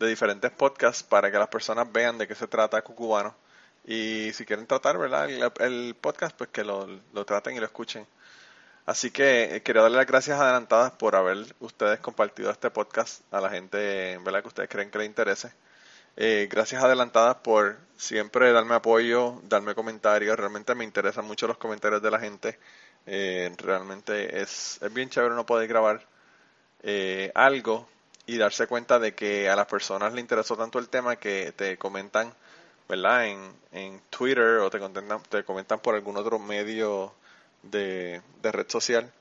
de diferentes podcasts para que las personas vean de qué se trata Cucubano y si quieren tratar, ¿verdad? El, podcast, pues que lo, traten y lo escuchen. Así que eh, quería darle las gracias adelantadas por haber ustedes compartido este podcast a la gente, ¿verdad? Que ustedes creen que les interese. Eh, gracias adelantadas por siempre darme apoyo, darme comentarios. Realmente me interesan mucho los comentarios de la gente. Eh, realmente es, es bien chévere no poder grabar algo y darse cuenta de que a las personas les interesó tanto el tema que te comentan ¿verdad? En, en Twitter o te comentan, te comentan por algún otro medio de, red social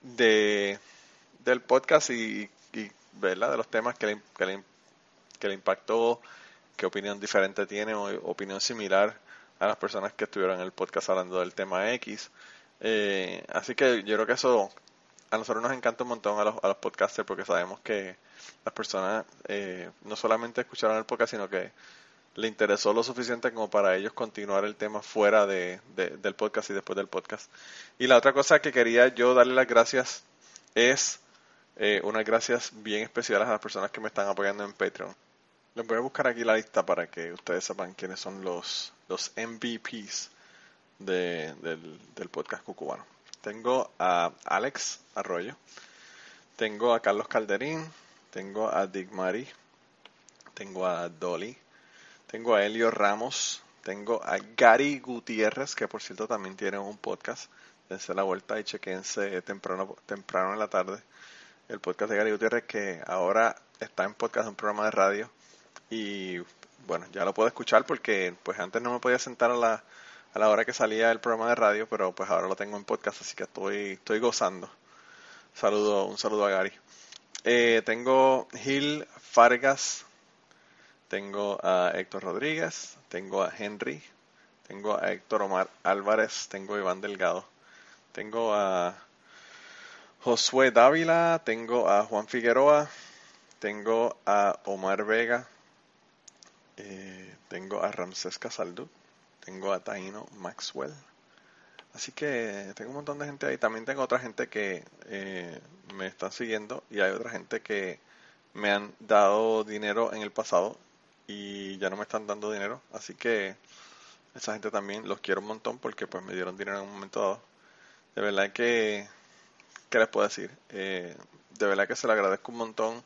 de, del podcast y, ¿verdad? De los temas que le, que le, que le impactó, qué opinión diferente tiene o opinión similar a las personas que estuvieron en el podcast hablando del tema X. Eh, así que yo creo que eso a nosotros nos encanta un montón a los, a los podcasters porque sabemos que las personas eh, no solamente escucharon el podcast, sino que le interesó lo suficiente como para ellos continuar el tema fuera de, del podcast y después del podcast. Y la otra cosa que quería yo darle las gracias es eh, unas gracias bien especiales a las personas que me están apoyando en Patreon. Les voy a buscar aquí la lista para que ustedes sepan quiénes son los, los MVPs de, del, del podcast cucubano. Tengo a Alex Arroyo, tengo a Carlos Calderín, tengo a Dick Mari, tengo a Dolly, tengo a Elio Ramos, tengo a Gary Gutiérrez, que por cierto también tiene un podcast. Dense la vuelta y chequense temprano, temprano en la tarde. El podcast de Gary Gutiérrez, que ahora está en podcast, un programa de radio. Y bueno, ya lo puedo escuchar porque pues antes no me podía sentar a la, la hora que salía el programa de radio, pero pues ahora lo tengo en podcast, así que estoy, estoy gozando. Saludo, un saludo a Gary. Eh, tengo Gil Fargas tengo a Héctor Rodríguez, tengo a Henry, tengo a Héctor Omar Álvarez, tengo a Iván Delgado, tengo a Josué Dávila, tengo a Juan Figueroa, tengo a Omar Vega, eh, tengo a Ramsés Casaldú, tengo a Taino Maxwell. Así que tengo un montón de gente ahí. También tengo otra gente que eh, me está siguiendo y hay otra gente que me han dado dinero en el pasado y ya no me están dando dinero. Así que esa gente también los quiero un montón porque pues me dieron dinero en un momento dado. De verdad que, ¿qué les puedo decir? Eh, de verdad que se lo agradezco un montón.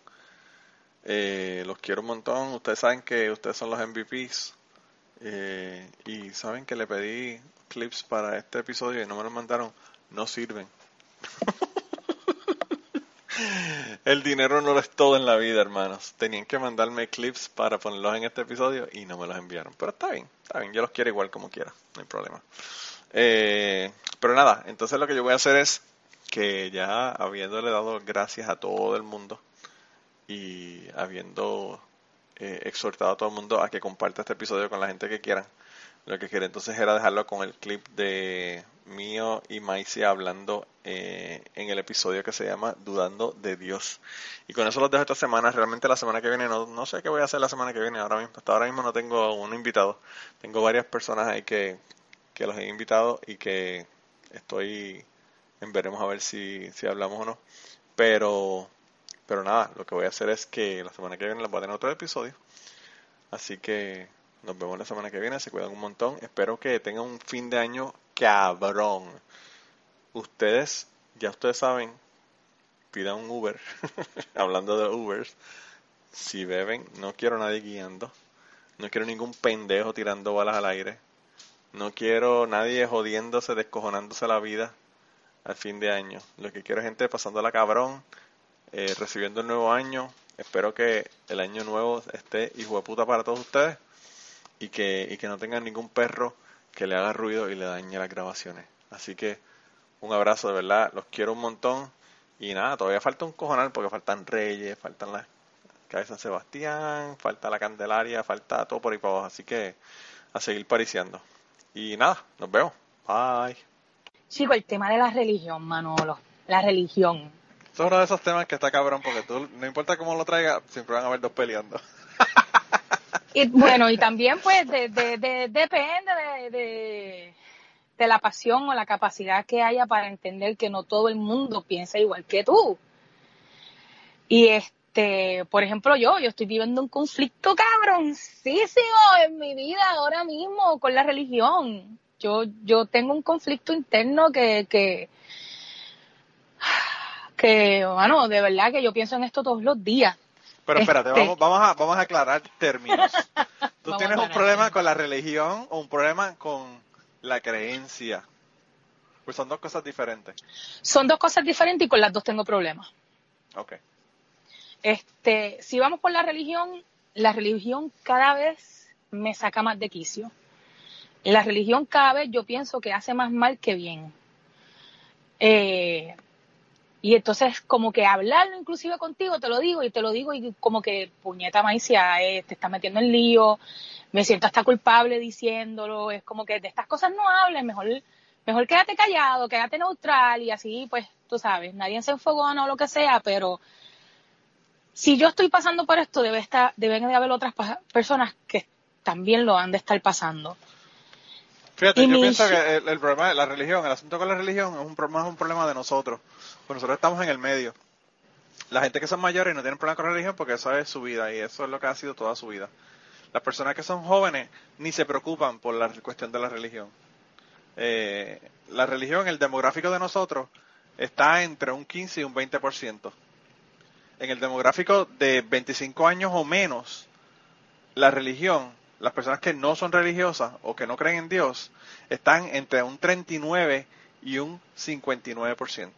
Eh, los quiero un montón. Ustedes saben que ustedes son los MVPs. Eh, y saben que le pedí clips para este episodio y no me los mandaron. No sirven. El dinero no lo es todo en la vida, hermanos. Tenían que mandarme clips para ponerlos en este episodio y no me los enviaron. Pero está bien, está bien. Yo los quiero igual como quiera, no hay problema. Eh, pero nada, entonces lo que yo voy a hacer es que ya habiéndole dado gracias a todo el mundo y habiendo eh, exhortado a todo el mundo a que comparta este episodio con la gente que quieran, lo que quería entonces era dejarlo con el clip de mío y Maicia hablando eh, en el episodio que se llama Dudando de Dios. Y con eso los dejo esta semana. Realmente la semana que viene no, no sé qué voy a hacer la semana que viene. Ahora mismo, hasta ahora mismo no tengo un invitado. Tengo varias personas ahí que, que los he invitado y que estoy en veremos a ver si, si hablamos o no. Pero, pero nada, lo que voy a hacer es que la semana que viene les voy a tener otro episodio. Así que nos vemos la semana que viene, se cuidan un montón. Espero que tengan un fin de año cabrón. Ustedes, ya ustedes saben, pidan un Uber. Hablando de Ubers, si beben, no quiero nadie guiando. No quiero ningún pendejo tirando balas al aire. No quiero nadie jodiéndose, descojonándose la vida al fin de año. Lo que quiero es gente pasándola cabrón, eh, recibiendo el nuevo año. Espero que el año nuevo esté hijo de puta para todos ustedes y que, y que no tengan ningún perro que le haga ruido y le dañe las grabaciones. Así que un abrazo de verdad, los quiero un montón y nada, todavía falta un cojonal porque faltan Reyes, faltan las cabezas San Sebastián, falta la Candelaria, falta todo por ahí para abajo, así que a seguir pariciando. Y nada, nos vemos. Bye. Chico, el tema de la religión, Manolo, la religión. Es uno de esos temas que está cabrón porque tú, no importa cómo lo traigas, siempre van a haber dos peleando. Y bueno, y también pues de, depende de, de, la pasión o la capacidad que haya para entender que no todo el mundo piensa igual que tú. Y este, por ejemplo, yo, yo estoy viviendo un conflicto cabroncísimo en mi vida ahora mismo con la religión. Yo, yo tengo un conflicto interno que, que, que, bueno, de verdad que yo pienso en esto todos los días. Pero espérate, este. vamos, vamos, a, vamos a aclarar términos. ¿Tú tienes un problema con la religión o un problema con la creencia? Pues son dos cosas diferentes. Son dos cosas diferentes y con las dos tengo problemas. Ok. Este, si vamos por la religión, la religión cada vez me saca más de quicio. La religión cada vez yo pienso que hace más mal que bien. Eh, y entonces, como que hablarlo inclusive contigo, te lo digo y te lo digo y como que, puñeta Maicia, eh, te está metiendo en lío, me siento hasta culpable diciéndolo, es como que de estas cosas no hables, mejor, mejor quédate callado, quédate neutral y así, pues, tú sabes, nadie se enfogona o lo que sea, pero si yo estoy pasando por esto, debe estar, deben de haber otras personas que también lo han de estar pasando. Fíjate, yo pienso que el, problema de la religión, el asunto con la religión es un, problema, es un problema de nosotros. Pues nosotros estamos en el medio. La gente que son mayores no tienen problema con la religión porque eso es su vida y eso es lo que ha sido toda su vida. Las personas que son jóvenes ni se preocupan por la cuestión de la religión. Eh, la religión, el demográfico de nosotros, está entre un 15 y un 20%. En el demográfico de 25 años o menos, la religión las personas que no son religiosas o que no creen en Dios están entre un 39 y un 59%.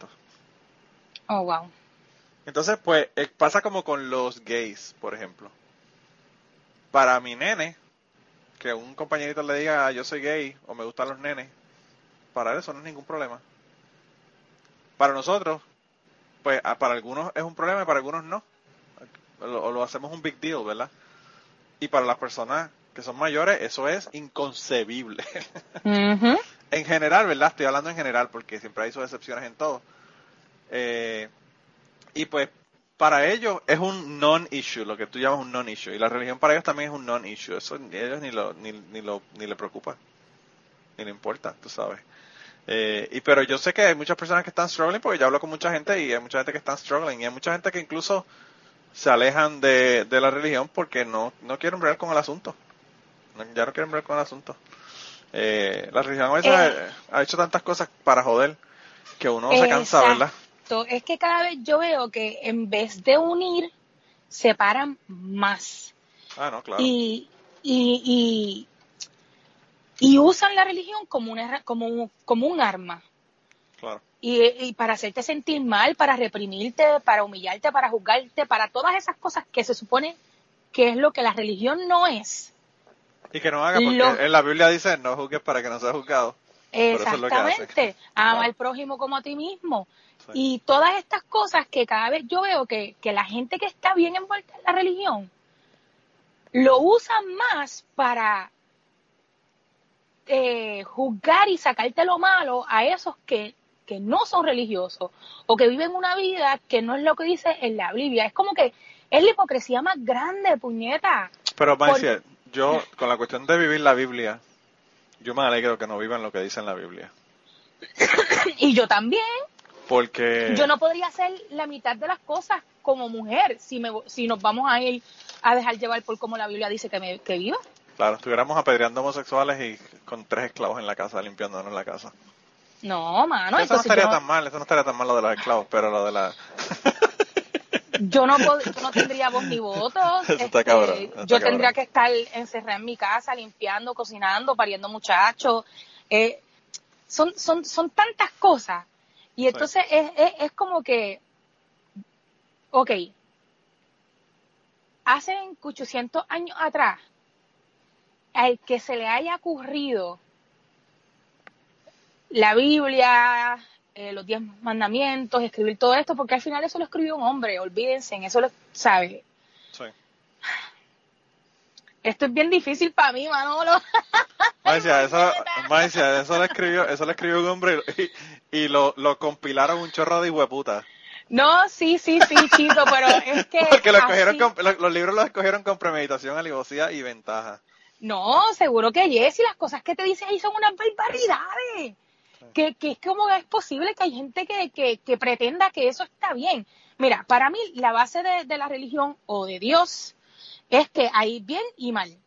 Oh, wow. Entonces, pues, eh, pasa como con los gays, por ejemplo. Para mi nene, que un compañerito le diga yo soy gay o me gustan los nenes, para eso no es ningún problema. Para nosotros, pues para algunos es un problema y para algunos no. O lo hacemos un big deal, ¿verdad? Y para las personas que son mayores, eso es inconcebible. en general, ¿verdad? Estoy hablando en general porque siempre hay sus excepciones en todo. Eh, y pues para ellos es un non-issue, lo que tú llamas un non-issue. Y la religión para ellos también es un non-issue. Eso ellos ni, lo, ni, ni, lo, ni le preocupa. ni le importa, tú sabes. Eh, y pero yo sé que hay muchas personas que están struggling porque yo hablo con mucha gente y hay mucha gente que están struggling y hay mucha gente que incluso se alejan de, la religión porque no, no quieren ver con el asunto. Ya no quieren ver con el asunto. Eh, la religión a veces eh. ha, hecho tantas cosas para joder que uno se cansa, ¿verdad? Es que cada vez yo veo que en vez de unir, separan más. Ah, no, claro. Y, y, y, usan la religión como, una, como, un, como un arma. Claro. Y, y, para hacerte sentir mal, para reprimirte, para humillarte, para juzgarte, para todas esas cosas que se supone que es lo que la religión no es. Y que no haga, porque en la Biblia dice no juzgues para que no seas juzgado. Exactamente. Ama al prójimo como a ti mismo. Y todas estas cosas que cada vez yo veo que, que la gente que está bien envuelta en la religión lo usan más para eh, juzgar y sacarte lo malo a esos que, que no son religiosos o que viven una vida que no es lo que dice en la Biblia. Es como que es la hipocresía más grande, puñeta. Pero, Marcia, yo, con la cuestión de vivir la Biblia, yo me alegro que no vivan lo que dice en la Biblia. y yo también. Porque... Yo no podría hacer la mitad de las cosas como mujer si, me, si nos vamos a ir a dejar llevar por como la Biblia dice que, me, que viva. Claro, estuviéramos apedreando homosexuales y con tres esclavos en la casa, limpiándonos la casa. No, mano. Eso no estaría tan mal, eso no estaría tan mal lo de los esclavos, pero lo de la... yo no, no tendría voz ni voto. Este, yo tendría que estar encerrada en mi casa, limpiando, cocinando, pariendo muchachos. Eh, son, son, son tantas cosas y entonces es, es, como que, ok, hace 800 años atrás, al que se le haya ocurrido la Biblia, eh, los diez mandamientos, escribir todo esto, porque al final eso lo escribió un hombre, olvídense, eso lo sabe. Sí. Esto es bien difícil para mí, Manolo. Maicia, eso, eso lo escribió, eso lo escribió un hombre y, lo, lo, compilaron un chorro de hueputa. No, sí, sí, sí, chico, pero es que. Porque lo escogieron los, libros los escogieron con premeditación, alivosía y ventaja. No, seguro que yes, y las cosas que te dice ahí son unas barbaridades. Que, que es como es posible que hay gente que, que, que, pretenda que eso está bien. Mira, para mí la base de, de la religión o de Dios es que hay bien y mal.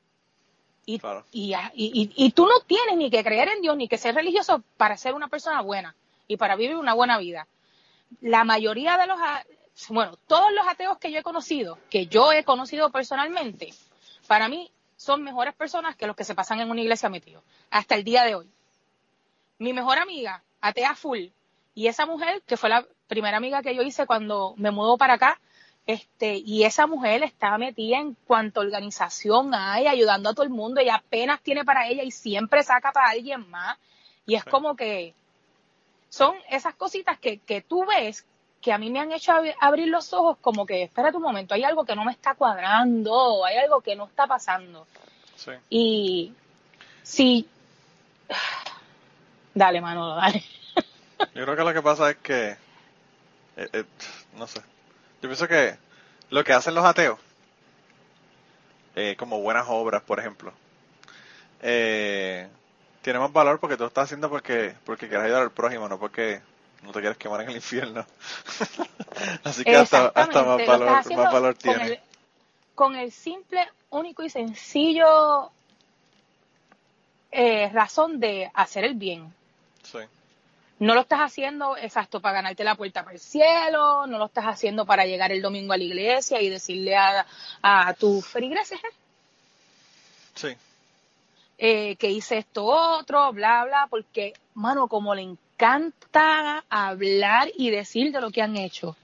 Y, y, y, y, tú no tienes ni que creer en Dios ni que ser religioso para ser una persona buena y para vivir una buena vida. La mayoría de los, bueno, todos los ateos que yo he conocido, que yo he conocido personalmente, para mí son mejores personas que los que se pasan en una iglesia metidos, hasta el día de hoy. Mi mejor amiga, atea full, y esa mujer, que fue la primera amiga que yo hice cuando me mudó para acá, este, y esa mujer está metida en cuanto organización hay, ayudando a todo el mundo, y apenas tiene para ella y siempre saca para alguien más. Y es como que son esas cositas que, que tú ves que a mí me han hecho abrir los ojos como que, espera un momento, hay algo que no me está cuadrando, hay algo que no está pasando. Sí. Y si... Dale, Manolo, dale. Yo creo que lo que pasa es que, eh, eh, no sé, yo pienso que lo que hacen los ateos, eh, como buenas obras, por ejemplo, tiene más valor porque tú lo estás haciendo porque, porque quieres ayudar al prójimo, no porque no te quieres quemar en el infierno. Así que hasta, hasta más valor, más valor tiene. Con el, simple, único y sencillo eh, razón de hacer el bien. Sí no lo estás haciendo exacto para ganarte la puerta para el cielo, no lo estás haciendo para llegar el domingo a la iglesia y decirle a, a tu feligreses sí. Eh, que hice esto otro, bla, bla, porque, mano, como le encanta hablar y decir de lo que han hecho.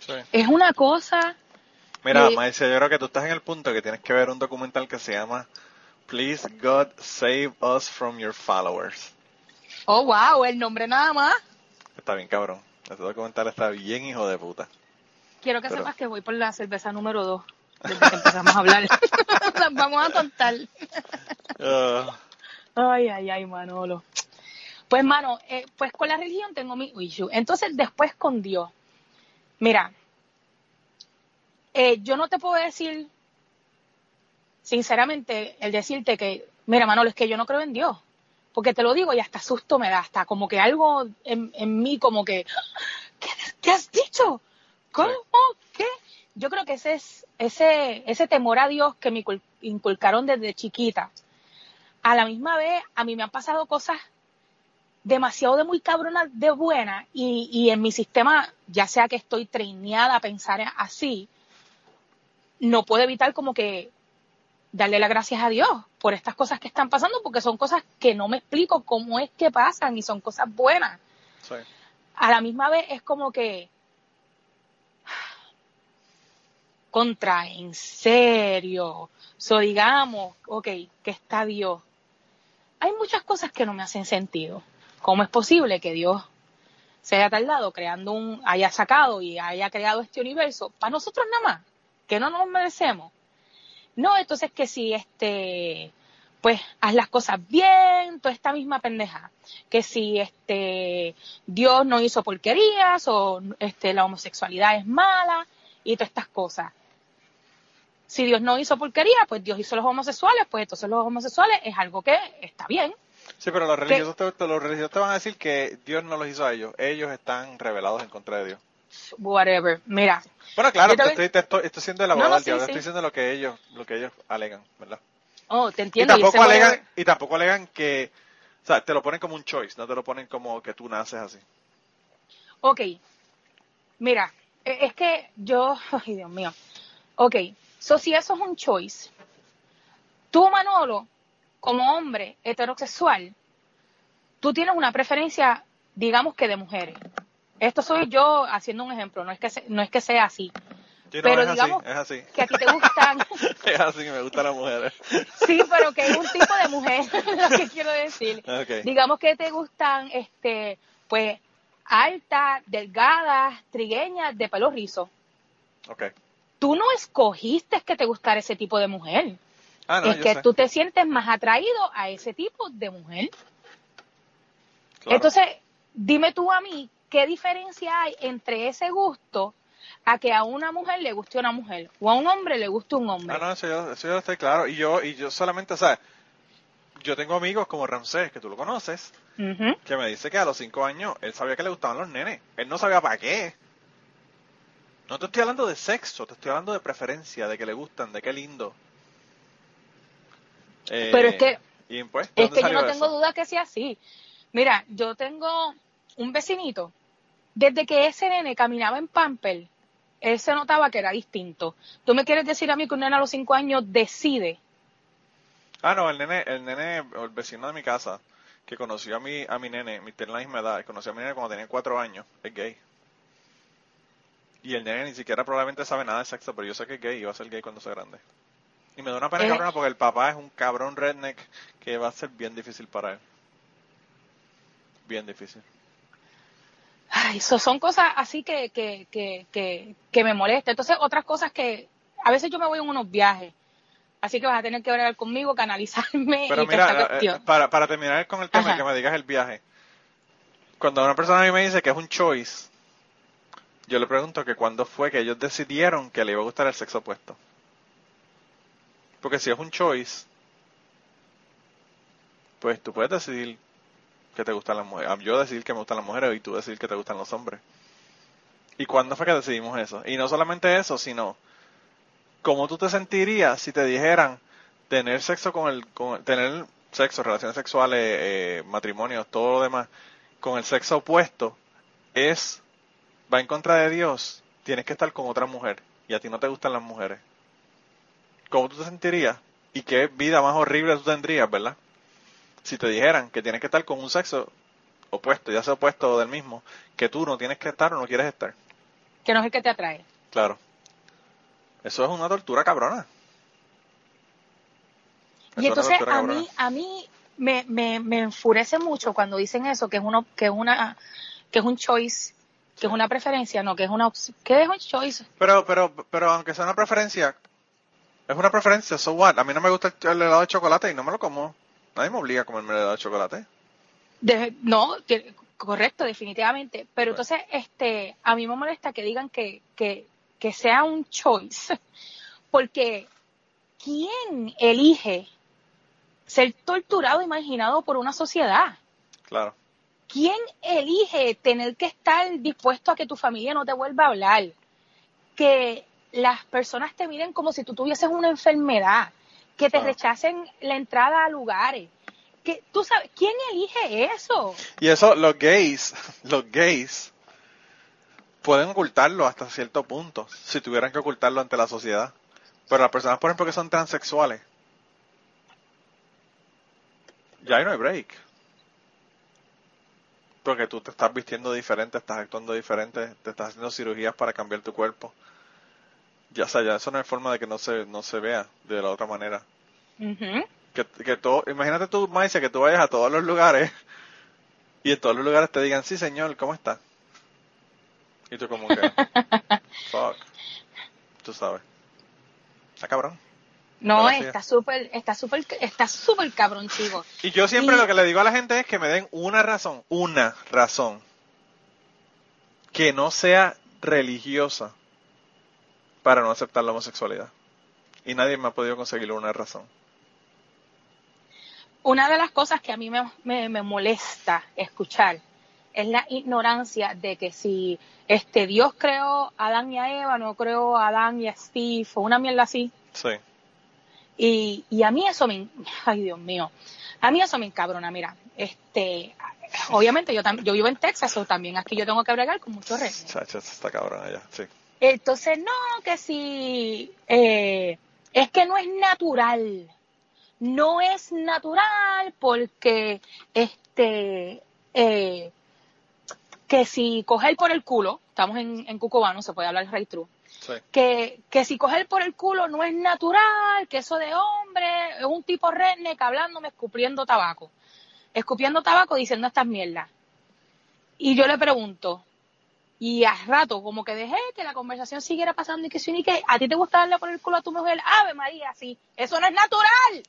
Sí. Es una cosa... Mira, eh, yo creo que tú estás en el punto que tienes que ver un documental que se llama Please God Save Us from Your Followers. Oh, wow, el nombre nada más. Está bien, cabrón. Este documental está bien, hijo de puta. Quiero que sepas que voy por la cerveza número 2 desde que empezamos a hablar. Vamos a contar. Ah. Ay, ay, ay, Manolo. Pues, mano, eh, pues con la religión tengo mi issue. Entonces, después con Dios. Mira, eh, yo no te puedo decir, sinceramente, el decirte que, mira, Manolo, es que yo no creo en Dios porque te lo digo y hasta susto me da, hasta como que algo en, en mí como que, ¿qué, has dicho? ¿Cómo? ¿Qué? Yo creo que ese es ese, ese temor a Dios que me inculcaron desde chiquita. A la misma vez, a mí me han pasado cosas demasiado de muy cabrona de buena y, y en mi sistema, ya sea que estoy traineada a pensar así, no puedo evitar como que darle las gracias a Dios por estas cosas que están pasando, porque son cosas que no me explico cómo es que pasan y son cosas buenas. A la misma vez es como que contra, en serio. So digamos, ok, que está Dios. Hay muchas cosas que no me hacen sentido. ¿Cómo es posible que Dios se haya tardado creando un, haya sacado y haya creado este universo para nosotros nada más, que no nos merecemos? No, entonces que si este, pues haz las cosas bien, toda esta misma pendeja. Que si este Dios no hizo porquerías o este la homosexualidad es mala y todas estas cosas. Si Dios no hizo porquería, pues Dios hizo los homosexuales, pues entonces los homosexuales es algo que está bien. Sí, pero los religiosos, te, los religiosos te van a decir que Dios no los hizo a ellos. Ellos están revelados en contra de Dios. Whatever. Mira. Bueno, claro, te, estoy, estoy, siendo el abogado diablo, estoy diciendo lo que ellos, lo que ellos alegan, ¿verdad? Oh, te entiendo. Y tampoco, alegan, y tampoco alegan que, o sea, te lo ponen como un choice, no te lo ponen como que tú naces así. Ok. Mira, e, es que yo, ay Dios mío. Ok, so si eso es un choice, tú Manolo, como hombre heterosexual, tú tienes una preferencia, digamos que de mujeres. Esto soy yo haciendo un ejemplo, no es que, no es que sea así. pero digamos es así. que a ti te gustan. es así, me gustan las mujeres. sí, pero que es un tipo de mujer, lo que quiero decir. Digamos que te gustan, este, pues, altas, delgadas, trigueñas, de pelo rizo. Okay. Tú no escogiste que te gustara ese tipo de mujer. Ah, es que tú te sientes más atraído a ese tipo de mujer. Entonces, dime tú a mí, ¿qué diferencia hay entre ese gusto a que a una mujer le guste una mujer o a un hombre le guste un hombre? Ah, no, eso yo, eso estoy claro. Y yo, y yo solamente, o sea, yo tengo amigos como Ramsés, que tú lo conoces, que me dice que a los cinco años él sabía que le gustaban los nenes. Él no sabía para qué. No te estoy hablando de sexo, te estoy hablando de preferencia, de que le gustan, de qué lindo. Pero es que, pues, es que yo no tengo duda que sea así. Mira, yo tengo un vecinito, desde que ese nene caminaba en Pamper, él se notaba que era distinto. ¿Tú me quieres decir a mí que un nene a los cinco años decide? Ah, no, el nene, el nene, el vecino de mi casa, que conoció a mi, a mi nene, mi tiene la misma edad, conoció a mi nene cuando tenía cuatro años, es gay. Y el nene ni siquiera probablemente sabe nada de sexo, pero yo sé que es gay y va a ser gay cuando sea grande. Y me da una pena eh. cabrona porque el papá es un cabrón redneck que va a ser bien difícil para él. Bien difícil. Ay, son cosas así que, que, que, que, me molestan. Entonces, otras cosas que a veces yo me voy en unos viajes. Así que vas a tener que hablar conmigo, canalizarme. Pero mira, eh, para, para terminar con el tema que me digas el viaje. Cuando una persona a mí me dice que es un choice, yo le pregunto que cuándo fue que ellos decidieron que le iba a gustar el sexo opuesto. Porque si es un choice, pues tú puedes decidir que te gustan las mujeres. Yo decidir que me gustan las mujeres y tú decidir que te gustan los hombres. ¿Y cuándo fue que decidimos eso? Y no solamente eso, sino cómo tú te sentirías si te dijeran tener sexo con el, con, tener sexo, relaciones sexuales, eh, matrimonios, todo lo demás, con el sexo opuesto, es, va en contra de Dios, tienes que estar con otra mujer y a ti no te gustan las mujeres. ¿cómo tú te sentirías? ¿Y qué vida más horrible tú tendrías, verdad? Si te dijeran que tienes que estar con un sexo opuesto, ya sea opuesto o del mismo, que tú no tienes que estar o no quieres estar. Que no es el que te atrae. Claro. Eso es una tortura cabrona. y entonces a mí, a mí me, me, me enfurece mucho cuando dicen eso, que es uno, que es una, que es un choice, que es una preferencia, no, que es una ¿Qué es un choice? Pero, pero, pero aunque sea una preferencia, es una preferencia, so what? A mí no me gusta el helado de chocolate y no me lo como. Nadie me obliga a comerme el helado de chocolate. no, correcto, definitivamente. Pero entonces, este, a mí me molesta que digan que, que, que sea un choice. Porque, ¿quién elige ser torturado e imaginado por una sociedad. Claro. ¿Quién elige tener que estar dispuesto a que tu familia no te vuelva a hablar? Que las personas te miren como si tú tuvieses una enfermedad, que te rechacen la entrada a lugares. Que, tú sabes, ¿quién elige eso? Y eso, los gays, los gays pueden ocultarlo hasta cierto punto, si tuvieran que ocultarlo ante la sociedad. Pero las personas, por ejemplo, que son transexuales, ya ahí no hay break. Porque tú te estás vistiendo diferente, estás actuando diferente, te estás haciendo cirugías para cambiar tu cuerpo. Ya, o sea, ya eso no hay forma de que no se, no se vea de la otra manera. que, que todo, imagínate tú, Maisa, que tú vayas a todos los lugares y en todos los lugares te digan, sí señor, ¿cómo está? Y tú como que, fuck, tú sabes. Está cabrón. No, está súper, está súper, está súper cabrón, chico. Y yo siempre lo que le digo a la gente es que me den una razón, una razón, que no sea religiosa para no aceptar la homosexualidad. Y nadie me ha podido conseguir una razón. Una de las cosas que a mí me, me, molesta escuchar es la ignorancia de que si este Dios creó a Adán y a Eva, no creó a Adán y a Steve, o una mierda así. Sí. Y, y a mí eso me, ay Dios mío, a mí eso me encabrona, mira, este, obviamente yo, yo vivo en Texas, o también aquí yo tengo que bregar con muchos reyes. Chacha, está cabrona allá, sí. Entonces, no, que si, eh, es que no es natural, no es natural porque, este, eh, que si coger por el culo, estamos en, en Cucubano, se puede hablar rey true, que, que si coger por el culo no es natural, que eso de hombre es un tipo redneck hablándome, escupiendo tabaco. Escupiendo tabaco diciendo estas mierdas. Y yo le pregunto, y a rato, como que dejé que la conversación siguiera pasando y que si ni que a ti te gusta darle por el culo a tu mujer, Ave María, sí, eso no es natural.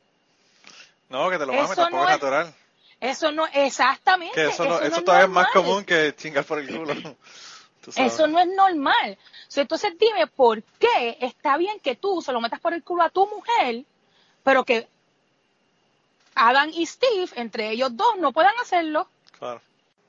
No, que te lo mames, tampoco es natural. Eso no, exactamente. eso, todavía es más común que chingar por el culo. Eso no es normal. Entonces dime, ¿por qué está bien que tú se lo metas por el culo a tu mujer, pero que Adam y Steve, entre ellos dos, no puedan hacerlo? Claro.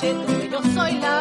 calle yo soy la